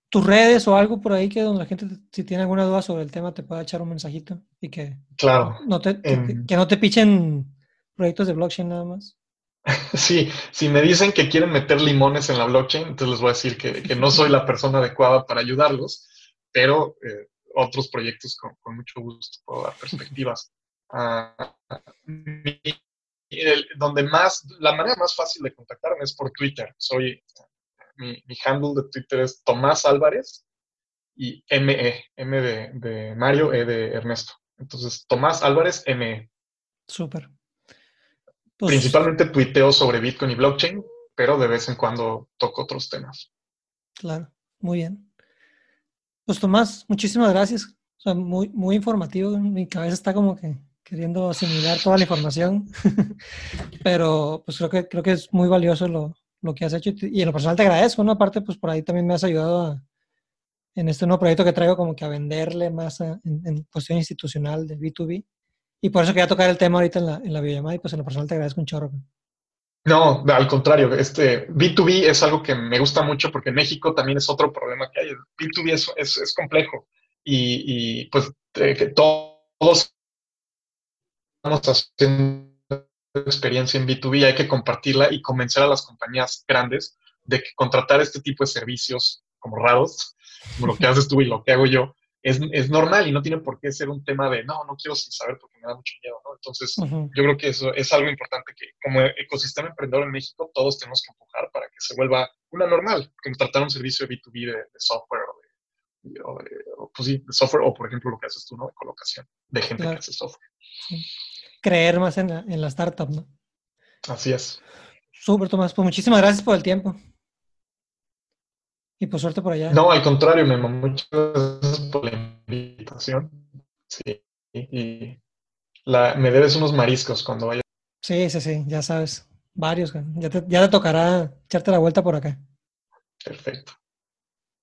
tus redes o algo por ahí que donde la gente, si tiene alguna duda sobre el tema, te pueda echar un mensajito y que, claro, no te, que, no te pichen proyectos de blockchain nada más. Sí, si me dicen que quieren meter limones en la blockchain, entonces les voy a decir que, no soy la persona adecuada para ayudarlos, pero eh, otros proyectos con, mucho gusto puedo dar perspectivas. Ah, donde más, la manera más fácil de contactarme es por Twitter. Soy mi, handle de Twitter es Tomás Álvarez y ME, M de, Mario, E de Ernesto. Entonces, Tomás Álvarez, ME. Súper. Pues Principalmente tuiteo sobre Bitcoin y blockchain, pero de vez en cuando toco otros temas. Claro, muy bien. Pues Tomás, muchísimas gracias. muy, muy informativo. Mi cabeza está como que queriendo asimilar toda la información, pero pues creo que, creo que es muy valioso lo, lo que has hecho y en lo personal te agradezco, ¿no? Aparte, pues por ahí también me has ayudado en este nuevo proyecto que traigo como que a venderle más en, cuestión institucional de B2B. Y por eso quería tocar el tema ahorita en la, en la videollamada y pues en lo personal te agradezco un chorro. No, al contrario, este B2B es algo que me gusta mucho porque en México también es otro problema que hay. B2B es, es, es complejo y, y pues que todos estamos haciendo experiencia en B2B, hay que compartirla y convencer a las compañías grandes de que contratar este tipo de servicios como raros, como lo que haces tú y lo que hago yo, es, es, normal y no tiene por qué ser un tema de, no, no quiero sin saber porque me da mucho miedo, ¿no? Entonces, yo creo que eso es algo importante que como ecosistema emprendedor en México todos tenemos que empujar para que se vuelva una normal, contratar un servicio de B2B de, software o de, pues sí, de software o, por ejemplo, lo que haces tú, ¿no? De colocación de gente que hace software creer más en la, en la startup, ¿no? Así es. Súper, Tomás. Pues muchísimas gracias por el tiempo. Y por suerte por allá. No, al contrario, Memo. Muchas gracias por la invitación. Sí. Y la, me debes unos mariscos cuando vaya. Sí, sí, sí, ya sabes. Varios. Ya te, ya te tocará echarte la vuelta por acá. Perfecto.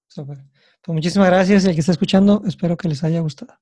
Súper. Pues muchísimas gracias y el que está escuchando, espero que les haya gustado.